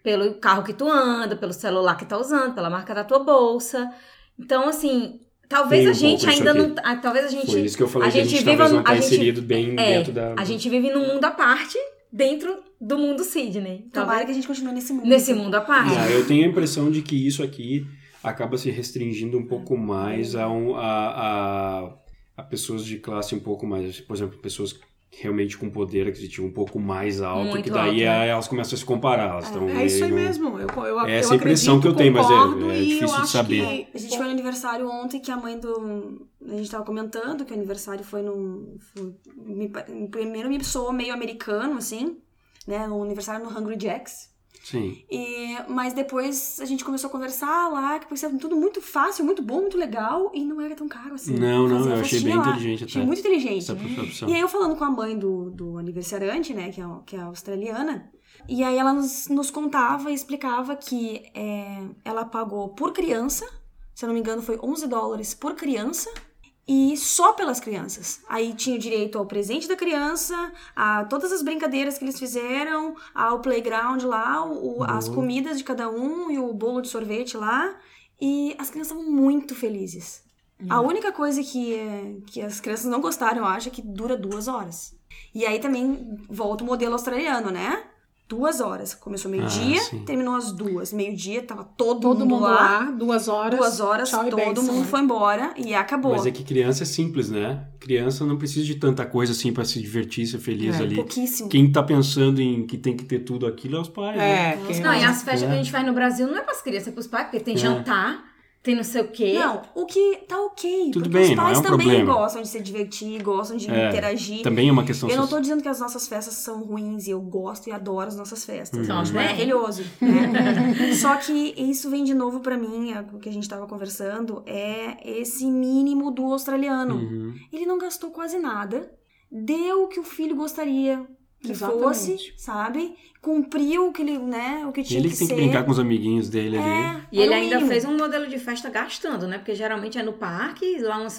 Speaker 5: pelo carro que tu anda, pelo celular que tá usando, pela marca da tua bolsa. Então, assim, talvez
Speaker 3: Tem
Speaker 5: a gente ainda
Speaker 3: aqui.
Speaker 5: não. ah, Talvez a gente.
Speaker 3: Foi isso que eu falei,
Speaker 5: a
Speaker 3: que a
Speaker 5: gente
Speaker 3: gente
Speaker 5: viva
Speaker 3: talvez não
Speaker 5: no-
Speaker 3: tá
Speaker 5: a gente-
Speaker 3: inserido bem
Speaker 5: É,
Speaker 3: dentro da...
Speaker 5: a gente vive num mundo à parte dentro do mundo Sydney.
Speaker 1: Tomara
Speaker 5: Talvez
Speaker 1: que a gente continue nesse mundo.
Speaker 5: nesse mundo à parte.
Speaker 3: Ah, eu tenho a impressão de que isso aqui acaba se restringindo um pouco mais a, um- a, a, a pessoas de classe um pouco mais, por exemplo, pessoas realmente com poder aquisitivo um pouco mais alto,
Speaker 5: Muito
Speaker 3: que daí
Speaker 5: alto,
Speaker 3: é-
Speaker 5: né?
Speaker 3: elas começam a se comparar. Elas estão
Speaker 4: É isso aí mesmo. Eu, eu,
Speaker 3: É essa
Speaker 4: eu
Speaker 3: impressão
Speaker 4: acredito,
Speaker 3: que eu tenho, mas é- é difícil
Speaker 4: eu
Speaker 3: de saber.
Speaker 4: que-
Speaker 1: A gente foi no aniversário ontem que a mãe do. A gente tava comentando que o aniversário foi num. foi- me primeiro me soou meio americano, assim, né? O aniversário no Hungry Jacks.
Speaker 3: Sim.
Speaker 1: E, mas depois a gente começou a conversar lá, que parecia tudo muito fácil, muito bom, muito legal, e não era tão caro assim.
Speaker 3: Não, não, eu achei bem
Speaker 1: lá.
Speaker 3: inteligente
Speaker 1: Achei
Speaker 3: até.
Speaker 1: muito inteligente. E aí eu falando com a mãe do, do aniversariante, né, que é, que é australiana, e aí ela nos, nos contava e explicava que é, ela pagou por criança, se eu não me engano foi 11 dólares por criança, e só pelas crianças. Aí tinha direito ao presente da criança, a todas as brincadeiras que eles fizeram, ao playground lá, o- as comidas de cada um e o bolo de sorvete lá. E as crianças estavam muito felizes. A única coisa que, que as crianças não gostaram, eu acho, é que dura duas horas. E aí também volta o modelo australiano, né? Duas horas. Começou meio-dia,
Speaker 3: Ah,
Speaker 1: terminou às duas. Meio-dia, tava todo,
Speaker 4: Todo
Speaker 1: mundo,
Speaker 4: mundo
Speaker 1: lá.
Speaker 4: lá, duas horas.
Speaker 1: Duas horas,
Speaker 4: tchau e
Speaker 1: todo
Speaker 4: bênção,
Speaker 1: mundo
Speaker 4: né?
Speaker 1: foi embora e acabou.
Speaker 3: Mas é que criança é simples, né? Criança não precisa de tanta coisa assim pra se divertir, ser feliz
Speaker 4: É,
Speaker 3: ali.
Speaker 1: Pouquíssimo.
Speaker 3: Quem tá pensando em que tem que ter tudo aquilo é os pais, né?
Speaker 4: É,
Speaker 5: Não, e as festas
Speaker 3: É.
Speaker 5: que a gente faz no Brasil não é pras crianças, é pros pais, porque tem
Speaker 3: É.
Speaker 5: jantar, tem não sei o quê.
Speaker 1: Não, o que tá ok.
Speaker 3: Tudo
Speaker 1: porque
Speaker 3: bem,
Speaker 1: os
Speaker 3: não é
Speaker 1: pais
Speaker 3: um
Speaker 1: também
Speaker 3: problema.
Speaker 1: gostam de se divertir, gostam de
Speaker 3: É,
Speaker 1: interagir.
Speaker 3: Também é uma questão
Speaker 1: Eu não tô dizendo que as nossas festas são ruins e eu gosto e adoro as nossas festas.
Speaker 3: Uhum.
Speaker 1: Acho
Speaker 5: Né?
Speaker 1: maravilhoso. Né? Só que isso vem de novo pra mim, é o que a gente tava conversando, é esse mínimo do australiano.
Speaker 3: Uhum.
Speaker 1: Ele não gastou quase nada, deu o que o filho gostaria que
Speaker 4: Exatamente.
Speaker 1: fosse, sabe? Cumpriu o que ele, né, o que tinha
Speaker 3: Ele
Speaker 1: que,
Speaker 3: que tem
Speaker 1: ser.
Speaker 3: que brincar com os amiguinhos dele ali.
Speaker 1: É,
Speaker 5: E ele ainda
Speaker 1: mínimo.
Speaker 5: fez um modelo de festa gastando, né? Porque geralmente é no parque, lá uns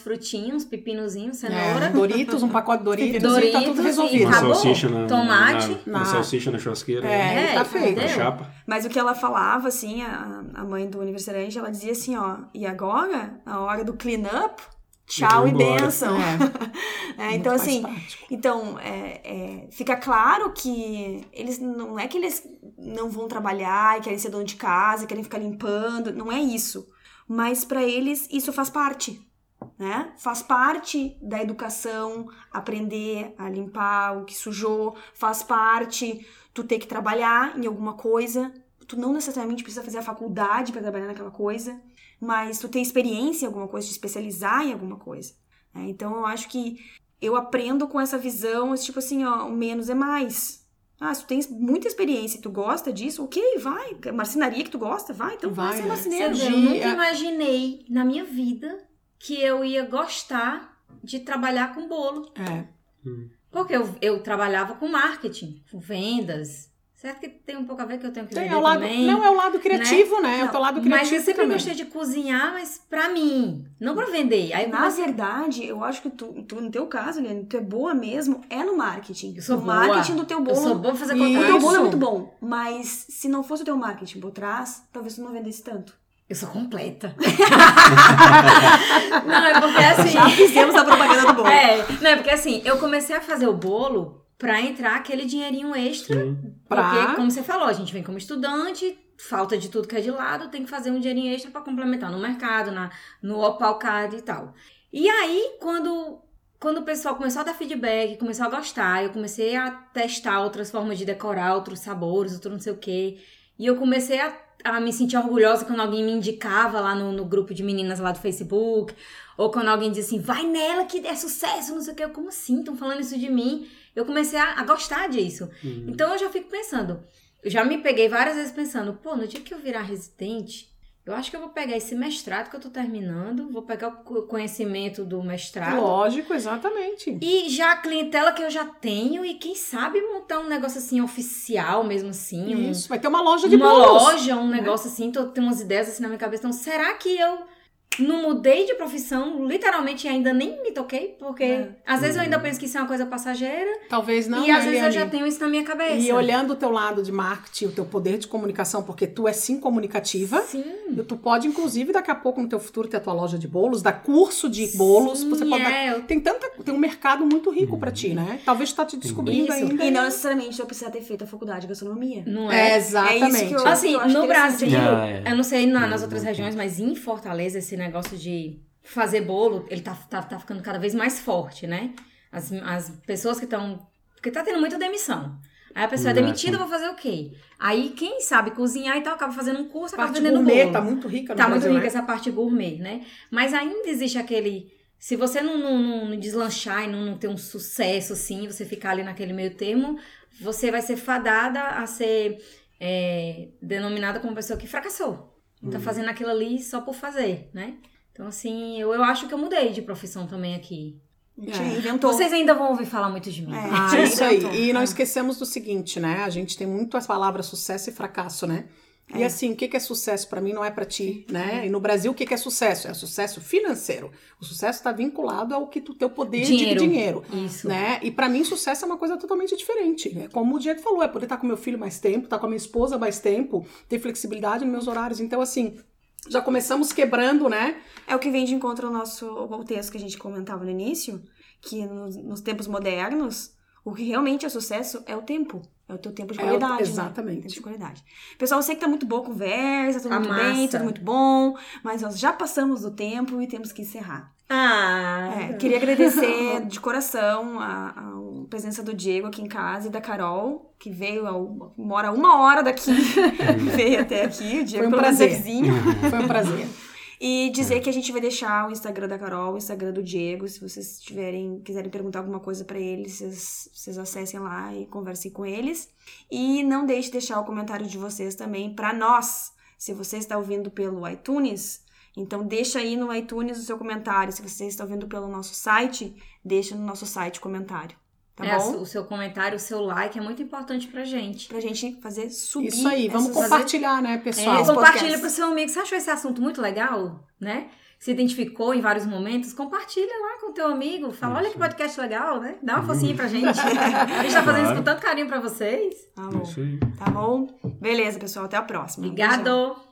Speaker 5: pepinozinhos, cenoura.
Speaker 4: É, Doritos, um pacote de Doritos, e tá
Speaker 5: Doritos
Speaker 4: tudo
Speaker 5: e
Speaker 4: resolvido.
Speaker 3: Uma
Speaker 5: acabou.
Speaker 3: salsicha na,
Speaker 5: Tomate.
Speaker 3: na, salsicha na churrasqueira.
Speaker 4: É,
Speaker 5: É,
Speaker 4: tá feito.
Speaker 3: Na
Speaker 5: entendeu?
Speaker 3: chapa.
Speaker 1: Mas o que ela falava, assim, a, a mãe do aniversariante, ela dizia assim, ó, e agora, a hora do clean up, tchau e
Speaker 3: embora.
Speaker 1: benção.
Speaker 4: É,
Speaker 1: É, então, assim,
Speaker 4: prático.
Speaker 1: então, é, é, fica claro que eles não é que eles não vão trabalhar e querem ser dono de casa, querem ficar limpando, não é isso. Mas pra eles isso faz parte, né? Faz parte da educação, aprender a limpar o que sujou, faz parte tu ter que trabalhar em alguma coisa. Tu não necessariamente precisa fazer a faculdade pra trabalhar naquela coisa, mas tu ter experiência em alguma coisa, te especializar em alguma coisa. né? Então eu acho que eu aprendo com essa visão, esse tipo assim, ó, o menos é mais. Ah, se tu tens muita experiência e tu gosta disso, ok, vai. Marcenaria que tu gosta, vai, então vai,
Speaker 4: Vai,
Speaker 1: ser
Speaker 4: né?
Speaker 1: marceneiro.
Speaker 5: Você
Speaker 4: de-
Speaker 5: eu nunca
Speaker 4: é-
Speaker 5: imaginei na minha vida que eu ia gostar de trabalhar com bolo.
Speaker 4: É.
Speaker 5: Porque eu, eu trabalhava com marketing, com vendas. Certo que tem um pouco a ver que eu tenho que
Speaker 4: Tem, é o lado,
Speaker 5: também.
Speaker 4: não, é o lado criativo, né? É o
Speaker 1: Não,
Speaker 4: teu lado criativo
Speaker 5: mas eu sempre
Speaker 4: também.
Speaker 5: gostei de cozinhar, mas pra mim, não pra vender. Aí
Speaker 1: Na
Speaker 5: comecei-
Speaker 1: verdade, eu acho que tu, tu, no teu caso, Liane, tu é boa mesmo, é no marketing.
Speaker 5: Eu sou
Speaker 1: no
Speaker 5: boa.
Speaker 1: marketing do teu
Speaker 5: eu sou
Speaker 1: bolo.
Speaker 5: boa fazer
Speaker 4: E-
Speaker 1: O
Speaker 5: contato.
Speaker 1: teu bolo é muito bom, mas se não fosse o teu marketing por trás, talvez tu não vendesse tanto.
Speaker 5: Eu sou completa. não, é porque assim.
Speaker 1: Já fizemos a propaganda do bolo.
Speaker 5: É, não, é porque assim, eu comecei a fazer o bolo para entrar aquele dinheirinho extra. Sim. Porque, pra... como você falou, a gente vem como estudante, falta de tudo que é de lado, tem que fazer um dinheirinho extra para complementar no mercado, na, no Opal Card e tal. E aí, quando, quando o pessoal começou a dar feedback, começou a gostar, eu comecei a testar outras formas de decorar, outros sabores, outro não sei o quê. E eu comecei a, a me sentir orgulhosa quando alguém me indicava lá no, no grupo de meninas lá do Facebook. Ou quando alguém dizia assim, vai nela que é sucesso, não sei o quê. Eu, como assim? Estão falando isso de mim? Eu comecei a, a gostar disso. Uhum. Então eu já fico pensando, eu já me peguei várias vezes pensando, pô, no dia que eu virar residente, eu acho que eu vou pegar esse mestrado que eu tô terminando, vou pegar o conhecimento do mestrado.
Speaker 4: Lógico, exatamente.
Speaker 5: E já a clientela que eu já tenho, e quem sabe montar um negócio assim oficial mesmo assim.
Speaker 4: Isso, um, vai ter uma loja de
Speaker 5: uma
Speaker 4: bolos.
Speaker 5: Uma loja, um né? negócio assim, tô, tem umas ideias assim na minha cabeça. Então, será que eu não mudei de profissão, literalmente ainda nem me toquei, porque é. às vezes eu ainda penso que isso é uma coisa passageira.
Speaker 4: Talvez não.
Speaker 5: E às vezes eu já tenho isso na minha cabeça.
Speaker 4: E olhando o teu lado de marketing, o teu poder de comunicação, porque tu é sim comunicativa.
Speaker 5: Sim.
Speaker 4: Tu pode, inclusive, daqui a pouco no teu futuro ter a tua loja de bolos, dar curso de bolos.
Speaker 5: Sim,
Speaker 4: você pode
Speaker 5: é.
Speaker 4: dar... Tem tanta. Tem um mercado muito rico para ti, né? Talvez tu tá te descobrindo isso. ainda.
Speaker 1: E não necessariamente eu precisar ter feito a faculdade de gastronomia.
Speaker 5: Não é?
Speaker 4: é exatamente. É
Speaker 5: eu, assim, no Brasil, eu não sei na, nas outras regiões, mas em Fortaleza, esse negócio de fazer bolo, ele tá, tá, tá ficando cada vez mais forte, né? As, as pessoas que estão. Porque tá tendo muita demissão. Aí a pessoa é demitida, vou fazer o quê? Aí quem sabe cozinhar e tal, acaba fazendo um curso, acaba vendendo
Speaker 4: gourmet,
Speaker 5: bolo.
Speaker 4: tá muito rica no
Speaker 5: Tá
Speaker 4: Brasil,
Speaker 5: muito rica
Speaker 4: né?
Speaker 5: essa parte gourmet, né? Mas ainda existe aquele... Se você não, não, não deslanchar e não, não ter um sucesso, assim, você ficar ali naquele meio termo, você vai ser fadada a ser é, denominada como pessoa que fracassou. Tá uhum. fazendo aquilo ali só por fazer, né? Então, assim, eu, eu acho que eu mudei de profissão também aqui.
Speaker 1: É.
Speaker 5: Vocês ainda vão ouvir falar muito de mim. É,
Speaker 4: ah, isso aí. E não esquecemos do seguinte, né? A gente tem muito as palavras sucesso e fracasso, né? É. E assim, o que é sucesso para mim não é para ti, né? E no Brasil, o que é sucesso? É sucesso financeiro. O sucesso está vinculado ao que tu teu poder
Speaker 5: dinheiro.
Speaker 4: de dinheiro,
Speaker 5: Isso.
Speaker 4: né? E para mim sucesso é uma coisa totalmente diferente. É como o Diego falou, é poder estar com meu filho mais tempo, estar com a minha esposa mais tempo, ter flexibilidade nos meus horários. Então assim, já começamos quebrando, né?
Speaker 1: É o que vem de encontro ao nosso ao texto que a gente comentava no início, que nos, nos tempos modernos, o que realmente é sucesso é o tempo. É o teu tempo de qualidade. É,
Speaker 4: exatamente. Né?
Speaker 1: Tempo de qualidade. Pessoal, eu sei que tá muito boa a conversa, tudo a muito massa. bem, tudo muito bom, mas nós já passamos do tempo e temos que encerrar.
Speaker 5: Ah!
Speaker 1: É, queria agradecer de coração a, a, presença do Diego aqui em casa e da Carol, que veio, ao, mora uma hora daqui, veio até aqui. O Diego
Speaker 4: Foi um prazer.
Speaker 1: Foi um prazer. E dizer que a gente vai deixar o Instagram da Carol, o Instagram do Diego, se vocês tiverem, quiserem perguntar alguma coisa para eles, vocês, vocês acessem lá e conversem com eles. E não deixe de deixar o comentário de vocês também para nós. Se você está ouvindo pelo iTunes, então deixa aí no iTunes o seu comentário. Se você está ouvindo pelo nosso site, deixa no nosso site comentário. Tá
Speaker 5: é,
Speaker 1: bom?
Speaker 5: O seu comentário, o seu like é muito importante pra gente.
Speaker 1: Pra gente fazer subir.
Speaker 4: Isso aí, vamos compartilhar, fazer... né, pessoal?
Speaker 5: É, compartilha pro seu amigo. Você achou esse assunto muito legal, né? Se identificou em vários momentos, compartilha lá com o teu amigo. Fala, olha que podcast legal, né? Dá uma focinha pra gente. a gente tá fazendo isso com tanto carinho pra vocês.
Speaker 1: Tá bom. Tá bom? Beleza, pessoal. Até a próxima.
Speaker 5: Obrigado.